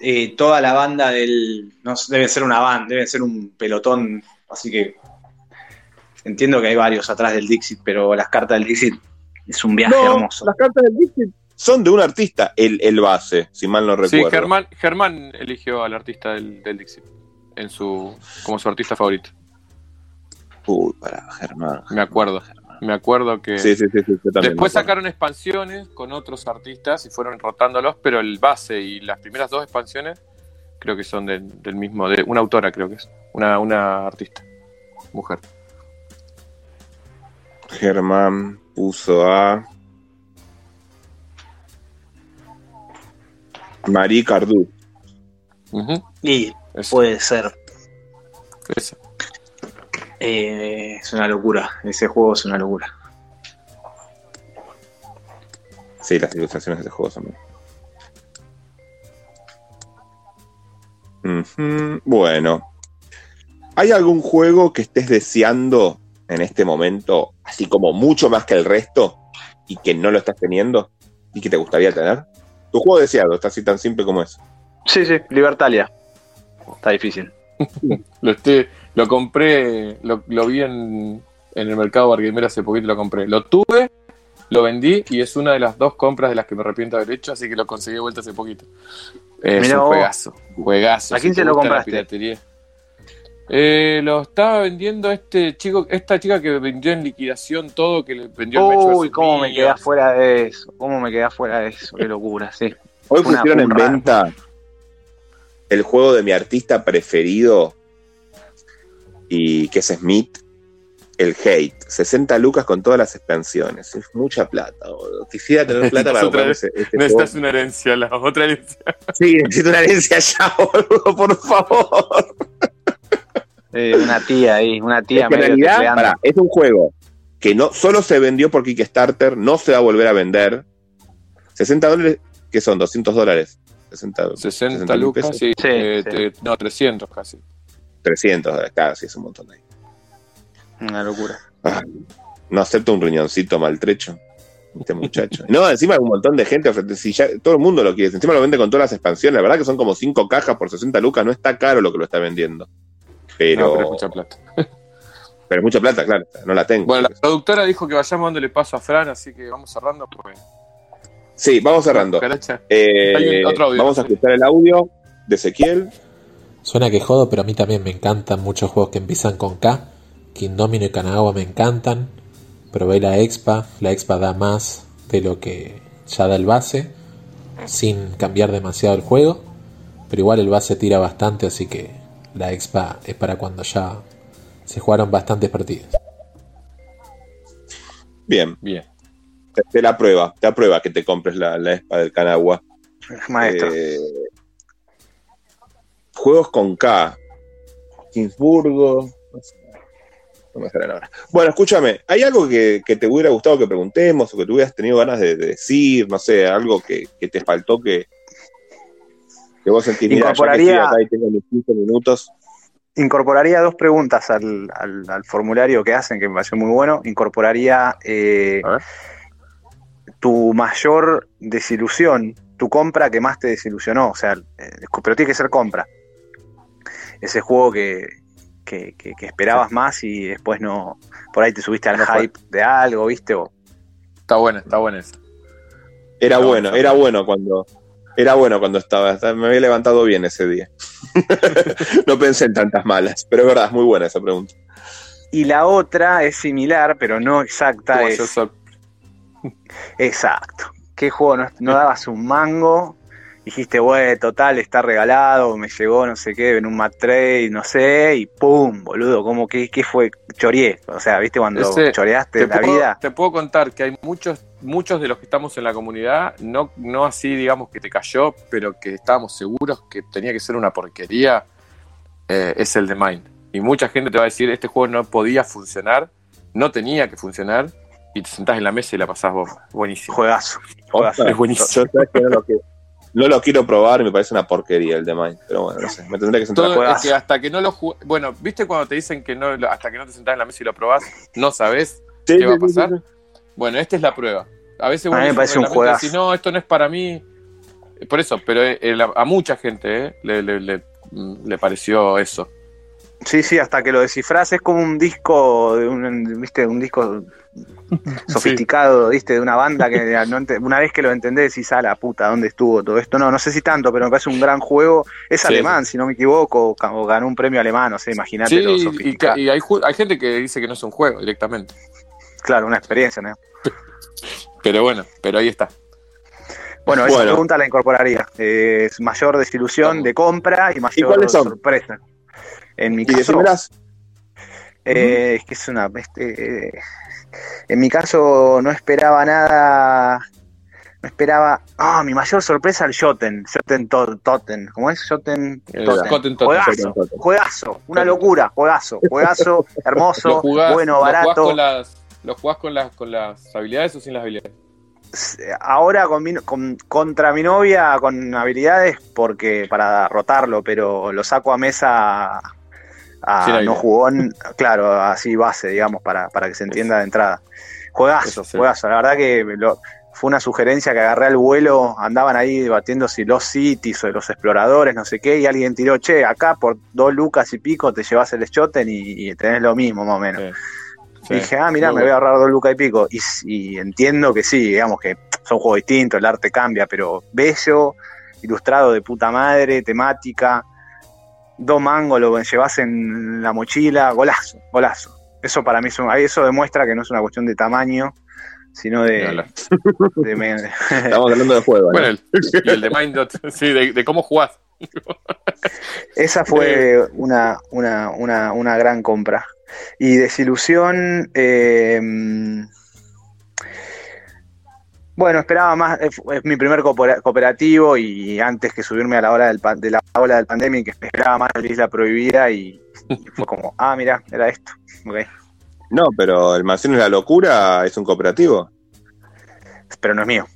[SPEAKER 3] Eh, toda la banda del. No, sé, debe ser una banda, debe ser un pelotón. Así que. Entiendo que hay varios atrás del Dixit, pero las cartas del Dixit es un viaje
[SPEAKER 2] No,
[SPEAKER 3] hermoso.
[SPEAKER 2] las cartas del Dixit son de un artista, el, el base, si mal no
[SPEAKER 4] Sí,
[SPEAKER 2] recuerdo.
[SPEAKER 4] Germán, Germán eligió al artista del, del Dixit en su, como su artista favorito.
[SPEAKER 2] Uy, para Germán.
[SPEAKER 4] Me acuerdo. Me acuerdo que
[SPEAKER 2] Sí, sí, sí, sí, yo también
[SPEAKER 4] después sacaron expansiones con otros artistas y fueron rotándolos, pero el base y las primeras dos expansiones creo que son del, del mismo, de una autora creo que es, una, una artista, mujer.
[SPEAKER 2] Germán puso a. Marie Cardu.
[SPEAKER 3] Y puede ser.
[SPEAKER 4] esa.
[SPEAKER 3] Eh, es una locura. Ese juego es una locura.
[SPEAKER 2] Sí, las ilustraciones de ese juego son. Bueno. ¿Hay algún juego que estés deseando en este momento, así como mucho más que el resto, y que no lo estás teniendo y que te gustaría tener? Tu juego deseado, está así tan simple como es.
[SPEAKER 3] Sí, sí, Libertalia. Está difícil.
[SPEAKER 4] Lo, estoy- lo compré, lo, lo vi en, en el mercado Barguimera hace poquito, lo compré. Lo tuve, lo vendí y es una de las dos compras de las que me arrepiento de haber hecho, así que lo conseguí de vuelta hace poquito. Es
[SPEAKER 3] Mirá
[SPEAKER 4] un
[SPEAKER 3] vos.
[SPEAKER 4] juegazo, juegazo.
[SPEAKER 3] ¿A quién
[SPEAKER 4] Si te
[SPEAKER 3] se lo
[SPEAKER 4] la
[SPEAKER 3] compraste?
[SPEAKER 4] piratería. Eh, lo estaba vendiendo este chico, esta chica que vendió en liquidación todo, que le vendió el
[SPEAKER 3] Uy, cómo me quedé afuera de eso. Cómo me quedé afuera de eso. Qué locura, sí.
[SPEAKER 2] Hoy pusieron en venta el juego de mi artista preferido y que es Smith, el Hate. 60 lucas con todas las expansiones. Es mucha plata, boludo. Quisiera tener plata para
[SPEAKER 4] Otra vez.
[SPEAKER 2] este
[SPEAKER 4] Necesitas
[SPEAKER 2] juego.
[SPEAKER 4] una herencia, la otra herencia.
[SPEAKER 2] Sí, necesito una herencia ya, boludo, por favor.
[SPEAKER 3] Eh, una tía ahí, una tía
[SPEAKER 2] Es que en realidad, pará, es un juego que no solo se vendió por Kickstarter, no se va a volver a vender. 60 dólares, ¿qué son? 200 dólares. 60,
[SPEAKER 4] 60 lucas,
[SPEAKER 2] pesos.
[SPEAKER 4] sí.
[SPEAKER 3] Sí,
[SPEAKER 4] eh,
[SPEAKER 3] sí.
[SPEAKER 4] te- no, 300 casi.
[SPEAKER 2] 300 dólares, claro, sí, es un montón ahí.
[SPEAKER 3] Una locura.
[SPEAKER 2] Ah, no acepto un riñoncito maltrecho. Este muchacho. No, encima hay un montón de gente. Si ya, todo el mundo lo quiere. Encima lo vende con todas las expansiones. La verdad que son como 5 cajas por 60 lucas. No está caro lo que lo está vendiendo. Pero,
[SPEAKER 4] No, pero es mucha plata.
[SPEAKER 2] pero es mucha plata, claro. No la tengo.
[SPEAKER 4] Bueno, la productora dijo que vayamos dándole paso a Fran, así que vamos cerrando. Pues.
[SPEAKER 2] Sí, vamos cerrando.
[SPEAKER 4] Caracha.
[SPEAKER 2] Eh,
[SPEAKER 4] otro audio,
[SPEAKER 2] vamos a escuchar el audio de Ezequiel.
[SPEAKER 5] Suena que jodo, pero a mí también me encantan muchos juegos que empiezan con K. King Domino y Kanagawa me encantan. Probé la Expa. La Expa da más de lo que ya da el base. Sin cambiar demasiado el juego. Pero igual el base tira bastante, así que la Expa es para cuando ya se jugaron bastantes partidas.
[SPEAKER 2] Bien,
[SPEAKER 4] Bien.
[SPEAKER 2] te, te la prueba. Te aprueba que te compres la, la ESPA del Canagua.
[SPEAKER 3] Maestro.
[SPEAKER 2] Eh, juegos con K. Kingsburgo. No, me salen ahora. Bueno, escúchame, ¿hay algo que, que te hubiera gustado que preguntemos o que tú hubieras tenido ganas de, de decir? No sé, algo que, que te faltó que, que vos sentís, mira, ya que estoy
[SPEAKER 3] Incorporaría-
[SPEAKER 2] acá y tengo mis 15 minutos.
[SPEAKER 3] Incorporaría dos preguntas al, al- al formulario que hacen, que me pareció muy bueno. Incorporaría eh, tu mayor desilusión, tu compra que más te desilusionó. O sea, eh, pero tiene que ser compra. Ese juego que, que, que- que esperabas más y después no. Por ahí te subiste al
[SPEAKER 4] No fue.
[SPEAKER 3] hype de algo, ¿viste? O,
[SPEAKER 4] Está buena, está buena esa.
[SPEAKER 2] Era
[SPEAKER 4] No,
[SPEAKER 2] bueno, era bueno cuando. Era bueno cuando estaba, me había levantado bien ese día. no pensé en tantas malas, pero es verdad, es muy buena esa pregunta.
[SPEAKER 3] Y la otra es similar, pero no exacta. Es- Exacto. ¿Qué juego no, no dabas un mango? Dijiste, bueno, total, está regalado, me llegó no sé qué, en un mat trade, no sé, y pum, boludo, como que qué fue? Chorié. O sea, ¿viste cuando
[SPEAKER 4] Ese-
[SPEAKER 3] choreaste
[SPEAKER 4] Te
[SPEAKER 3] la
[SPEAKER 4] puedo,
[SPEAKER 3] vida?
[SPEAKER 4] te puedo contar que hay muchos, muchos de los que estamos en la comunidad, no, no así digamos que te cayó, pero que estábamos seguros que tenía que ser una porquería, eh, es el de Mind. Y mucha gente te va a decir, este juego no podía funcionar, no tenía que funcionar, y te sentás en la mesa y la pasás vos. Buenísimo.
[SPEAKER 3] Juegazo. juegazo.
[SPEAKER 4] Es buenísimo.
[SPEAKER 2] Yo, sabes que no, lo quiero, probar y me parece una porquería el de Mine. Pero bueno, no sé, me tendré que sentar.
[SPEAKER 4] Todo es que hasta que no lo Bueno, ¿viste cuando te dicen que no hasta que no te sentás en la mesa y lo probás, no sabes
[SPEAKER 2] Sí,
[SPEAKER 4] qué va a
[SPEAKER 2] sí, sí,
[SPEAKER 4] pasar?
[SPEAKER 2] sí.
[SPEAKER 4] Bueno, esta es la prueba. A veces
[SPEAKER 3] A
[SPEAKER 4] vos
[SPEAKER 3] mí me parece un juegazo.
[SPEAKER 4] decís, no, esto no es para mí. Por eso, pero eh, eh, la- a mucha gente eh, le, le- le- mm, le pareció eso.
[SPEAKER 3] Sí, sí, hasta que lo descifras es como un disco, de un, ¿viste? Un disco sofisticado, ¿viste? De una banda que una vez que lo entendés decís, a la puta, ¿dónde estuvo todo esto? No, no sé si tanto, pero me parece un gran juego. Es
[SPEAKER 4] Sí,
[SPEAKER 3] alemán, si no me equivoco, o o ganó un premio alemán, no sé, imagínate
[SPEAKER 4] Sí,
[SPEAKER 3] lo
[SPEAKER 4] y,
[SPEAKER 3] sofisticado.
[SPEAKER 4] y hay, ju- hay gente que dice que no es un juego directamente.
[SPEAKER 3] Claro, una experiencia, ¿no?
[SPEAKER 4] Pero bueno, pero ahí está.
[SPEAKER 3] Bueno, esa
[SPEAKER 2] Bueno.
[SPEAKER 3] pregunta la incorporaría. Eh, Es mayor desilusión de compra y mayor
[SPEAKER 2] son?
[SPEAKER 3] sorpresa. En mi
[SPEAKER 2] Y
[SPEAKER 3] caso, eh, es que es una. este, eh, en mi caso no esperaba nada. No esperaba. Ah, mi mayor sorpresa el Joten. Joten To- Totten. ¿Cómo es? Joten Totten. Juegazo, juegazo. Una locura. Juegazo. Juegazo.
[SPEAKER 4] ¿Lo
[SPEAKER 3] hermoso.
[SPEAKER 4] jugás,
[SPEAKER 3] bueno,
[SPEAKER 4] lo jugás
[SPEAKER 3] barato.
[SPEAKER 4] con las, ¿Lo jugás con las, con las habilidades o sin las habilidades?
[SPEAKER 3] ahora con mi- con- contra mi novia con habilidades porque para rotarlo, pero lo saco a mesa a
[SPEAKER 4] Sin
[SPEAKER 3] no jugón, claro, así base, digamos, para, para que se entienda de entrada. Juegazo,
[SPEAKER 4] sí.
[SPEAKER 3] juegazo. La verdad que lo- fue una sugerencia que agarré al vuelo, andaban ahí debatiendo si los cities o los exploradores, no sé qué, y alguien tiró, che, acá por dos lucas y pico te llevas el Schotten y, y tenés lo mismo más o menos.
[SPEAKER 4] Sí. Sí.
[SPEAKER 3] Dije, ah,
[SPEAKER 4] Muy
[SPEAKER 3] me voy a ahorrar dos lucas y pico. Y, y entiendo que sí, digamos que son juegos distintos, el arte cambia, pero bello, ilustrado de puta madre, temática. Dos mangos, lo llevas en la mochila, golazo, golazo. Eso para mí es un, eso demuestra que no es una cuestión de tamaño, sino de. de me-
[SPEAKER 2] Estamos hablando de juego. ¿no?
[SPEAKER 4] Bueno, el, el de Mindot, sí, de, de cómo jugás.
[SPEAKER 3] Esa fue una, una, una, una gran compra. Y desilusión. eh, bueno, esperaba más. Es, es mi primer coopera- cooperativo y antes que subirme a la ola del, de la ola del pandemia, que esperaba más la Isla Prohibida y, y fue como, ah, mira, era esto. Ok.
[SPEAKER 2] No, pero el Mansión es la locura es un cooperativo.
[SPEAKER 3] Pero no es mío.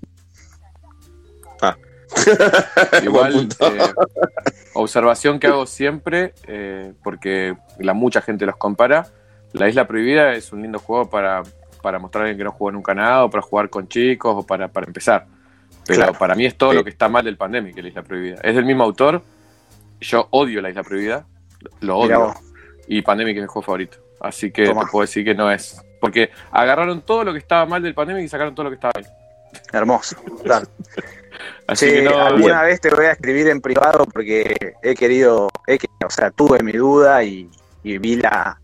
[SPEAKER 4] Igual,
[SPEAKER 2] Buen punto.
[SPEAKER 4] eh, observación que hago siempre, eh, porque la mucha gente los compara, La Isla Prohibida es un lindo juego para, para mostrar a alguien que no jugó nunca nada, o para jugar con chicos, o para, para empezar. Pero
[SPEAKER 3] Claro.
[SPEAKER 4] para mí es todo
[SPEAKER 2] Sí.
[SPEAKER 4] lo que está mal del Pandemic, La Isla Prohibida. Es del mismo autor, yo odio La Isla Prohibida, lo odio, y Pandemic es mi juego favorito. Así que te puedo decir que no es. Porque agarraron todo lo que estaba mal del Pandemic y sacaron todo lo que estaba bien.
[SPEAKER 3] Hermoso. Claro.
[SPEAKER 4] Así
[SPEAKER 3] Che,
[SPEAKER 4] que no,
[SPEAKER 3] alguna vez te voy a escribir en privado porque he querido, he o sea, tuve mi duda y, y vi la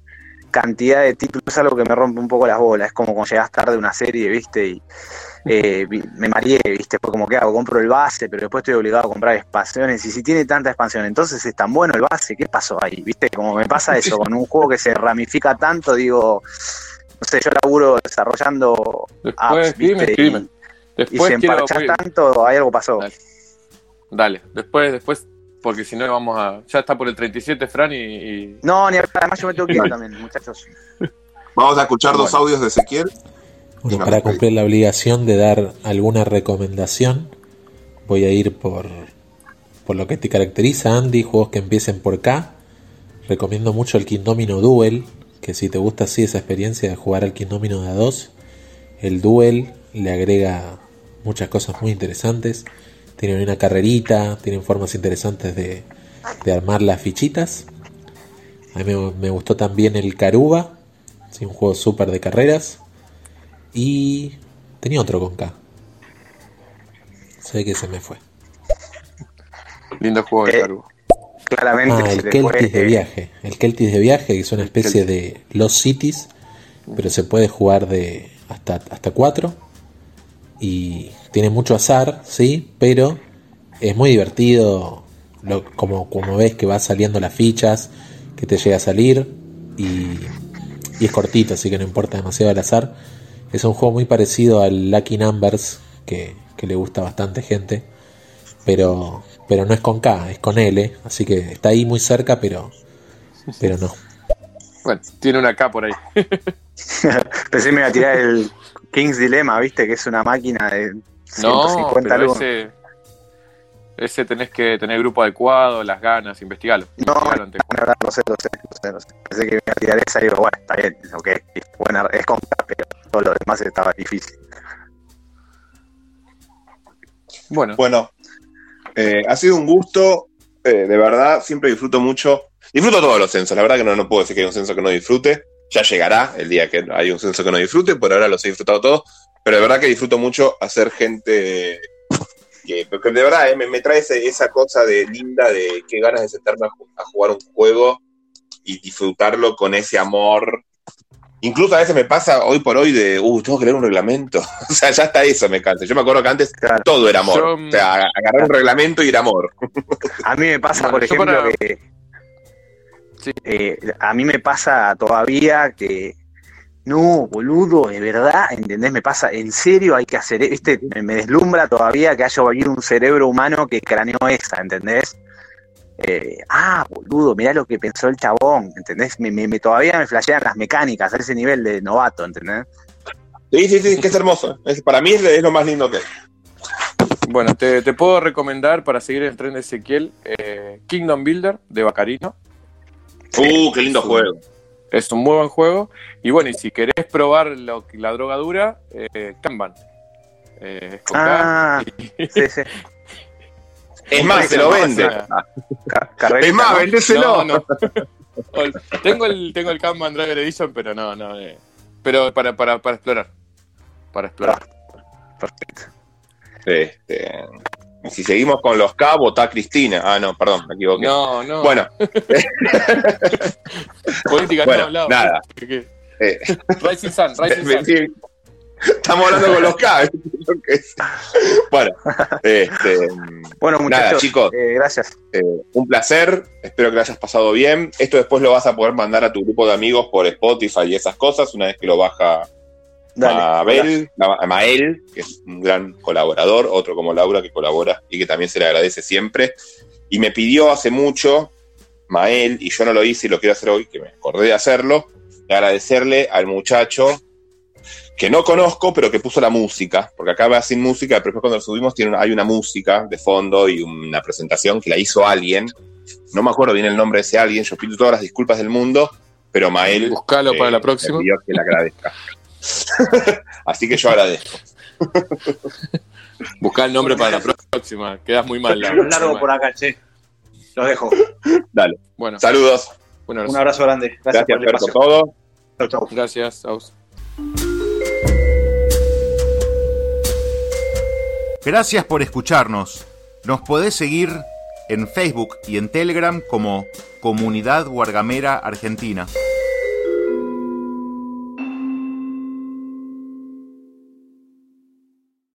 [SPEAKER 3] cantidad de títulos, es algo que me rompe un poco las bolas, es como cuando llegas tarde a una serie, viste, y eh, me mareé, viste, fue como que hago, compro el base, pero después estoy obligado a comprar expansiones, y si tiene tanta expansión, entonces es tan bueno el base, ¿qué pasó ahí? Viste, como me pasa eso, con un juego que se ramifica tanto, digo, no sé, yo laburo desarrollando
[SPEAKER 4] después
[SPEAKER 3] apps, y, y
[SPEAKER 4] Después quiero.
[SPEAKER 3] emparchás
[SPEAKER 4] voy-
[SPEAKER 3] tanto, hay algo pasó.
[SPEAKER 4] Dale. Dale, después, después, porque si no vamos a. Ya está por el 37, Fran, y. y-
[SPEAKER 3] No, ni además yo me tengo que ir también, muchachos.
[SPEAKER 2] Vamos a escuchar dos
[SPEAKER 4] Bueno.
[SPEAKER 2] audios de Ezequiel.
[SPEAKER 5] Bueno,
[SPEAKER 2] No,
[SPEAKER 5] para cumplir la obligación de dar alguna recomendación, voy a ir por, por lo que te caracteriza, Andy, juegos que empiecen por K. Recomiendo mucho el Kingdomino Duel, que si te gusta así esa experiencia de jugar al Kingdomino de a 2, el Duel le agrega muchas cosas muy interesantes. Tienen una carrerita, tienen formas interesantes de, de armar las fichitas. A mí me, me gustó también el Caruba, sí, un juego súper de carreras. Y tenía otro con K. Sé que se me fue.
[SPEAKER 4] Lindo juego de
[SPEAKER 3] Eh,
[SPEAKER 4] Caruba.
[SPEAKER 3] Claramente
[SPEAKER 5] Ah,
[SPEAKER 3] se
[SPEAKER 5] el Keltis de
[SPEAKER 3] eh,
[SPEAKER 5] viaje. El Keltis de viaje, que es una especie de Los Cities, pero se puede jugar de hasta, hasta 4. Y tiene mucho azar, sí, pero es muy divertido. Lo, como, como ves que va saliendo las fichas, que te llega a salir. Y, y es cortito, así que no importa demasiado el azar. Es un juego muy parecido al Lucky Numbers, que, que le gusta a bastante gente. Pero, pero no es con K, es con L. Así que está ahí muy cerca, pero, pero no.
[SPEAKER 4] Bueno, tiene una K por ahí.
[SPEAKER 3] Pensé que me iba a tirar el King's Dilemma, viste, que es una máquina de
[SPEAKER 4] No,
[SPEAKER 3] 150
[SPEAKER 4] pero
[SPEAKER 3] lucas.
[SPEAKER 4] ese. Ese tenés que tener grupo adecuado, las ganas, investigalo.
[SPEAKER 3] No, no, no, lo sé, lo sé, lo sé, lo sé. Pensé que me iba a tirar esa y digo, bueno, está bien, ok, buena, es K, pero todo lo demás estaba difícil.
[SPEAKER 4] Bueno,
[SPEAKER 2] Bueno, eh, ha sido un gusto, eh, de verdad, siempre disfruto mucho. Disfruto todos los censos, la verdad que no, no puedo decir que hay un censo que no disfrute. Ya llegará el día que hay un censo que no disfrute, por ahora los he disfrutado todos. Pero de verdad que disfruto mucho hacer gente que, porque de verdad eh, me, me trae ese- esa cosa de linda de qué ganas de sentarme a, ju- a jugar un juego y disfrutarlo con ese amor. Incluso a veces me pasa hoy por hoy de, uh, tengo que leer un reglamento. o sea, ya hasta eso me cansa. Yo me acuerdo que antes
[SPEAKER 3] Claro.
[SPEAKER 2] todo era amor.
[SPEAKER 4] Yo,
[SPEAKER 2] o sea, agarrar un reglamento y era amor.
[SPEAKER 3] A mí me pasa, por ejemplo,
[SPEAKER 4] para-
[SPEAKER 3] que
[SPEAKER 4] Sí.
[SPEAKER 3] eh, a mí me pasa todavía que no, boludo, de verdad, ¿entendés? Me pasa, en serio hay que hacer, este, me, deslumbra todavía que haya habido un cerebro humano que craneó esa, ¿entendés? Eh, ah, boludo, mirá lo que pensó el chabón, ¿entendés? Me, me- me- todavía me flashean las mecánicas a ese nivel de novato, ¿entendés?
[SPEAKER 2] Sí, sí, sí, que es hermoso. Es- para mí es, es lo más lindo que hay.
[SPEAKER 4] bueno te, te puedo recomendar para seguir el tren de Ezequiel eh, Kingdom Builder de Bacarino.
[SPEAKER 2] Uh, qué lindo juego.
[SPEAKER 4] Es un muy buen juego. Y bueno, y si querés probar lo, que- la drogadura, eh, Kanban. Eh, es con K.
[SPEAKER 3] Ah, sí, sí.
[SPEAKER 2] Es más, se lo vende. Es más,
[SPEAKER 3] ¿no?
[SPEAKER 2] vendéselo.
[SPEAKER 4] No, no. Tengo el tengo el Kanban Driver Edition, pero no, no. eh, pero para, para, para explorar. Para explorar.
[SPEAKER 3] Perfecto.
[SPEAKER 2] Este, Si seguimos con los K, votá Cristina. Ah, no, perdón, me equivoqué.
[SPEAKER 4] No, no.
[SPEAKER 2] Bueno.
[SPEAKER 4] Política
[SPEAKER 2] bueno,
[SPEAKER 4] no hablado.
[SPEAKER 2] nada. Eh,
[SPEAKER 4] Rising Sun, Rising Sun.
[SPEAKER 2] Estamos hablando con los K. es. Bueno, este,
[SPEAKER 3] Bueno,
[SPEAKER 2] nada,
[SPEAKER 3] muchachos,
[SPEAKER 2] chicos,
[SPEAKER 3] eh, gracias.
[SPEAKER 2] eh, un placer. Espero que lo hayas pasado bien. Esto después lo vas a poder mandar a tu grupo de amigos por Spotify y esas cosas una vez que lo baja
[SPEAKER 3] Dale,
[SPEAKER 2] Mabel, Ma- Mael, que es un gran colaborador, otro como Laura que colabora y que también se le agradece siempre. Y me pidió hace mucho, Mael, y yo no lo hice y lo quiero hacer hoy, que me acordé de hacerlo, de agradecerle al muchacho que no conozco, pero que puso la música, porque acá va sin música, pero después cuando lo subimos tiene, una- hay una música de fondo y una presentación que la hizo alguien. No me acuerdo bien el nombre de ese alguien, yo pido todas las disculpas del mundo, pero Mael eh,
[SPEAKER 4] Buscalo para la próxima.
[SPEAKER 2] me pidió que le agradezca. Así que yo agradezco.
[SPEAKER 4] Buscá el nombre para la próxima. Quedas muy mal.
[SPEAKER 3] Largo por acá, che. Los dejo.
[SPEAKER 2] Dale.
[SPEAKER 4] Bueno,
[SPEAKER 2] Saludos.
[SPEAKER 4] un
[SPEAKER 3] Un
[SPEAKER 4] abrazo.
[SPEAKER 3] grande.
[SPEAKER 2] Gracias,
[SPEAKER 3] Gracias, por el espacio.
[SPEAKER 2] todo.
[SPEAKER 3] Chau, chau.
[SPEAKER 4] Gracias, Aus.
[SPEAKER 1] Gracias por escucharnos. Nos podés seguir en Facebook y en Telegram como Comunidad Guargamera Argentina.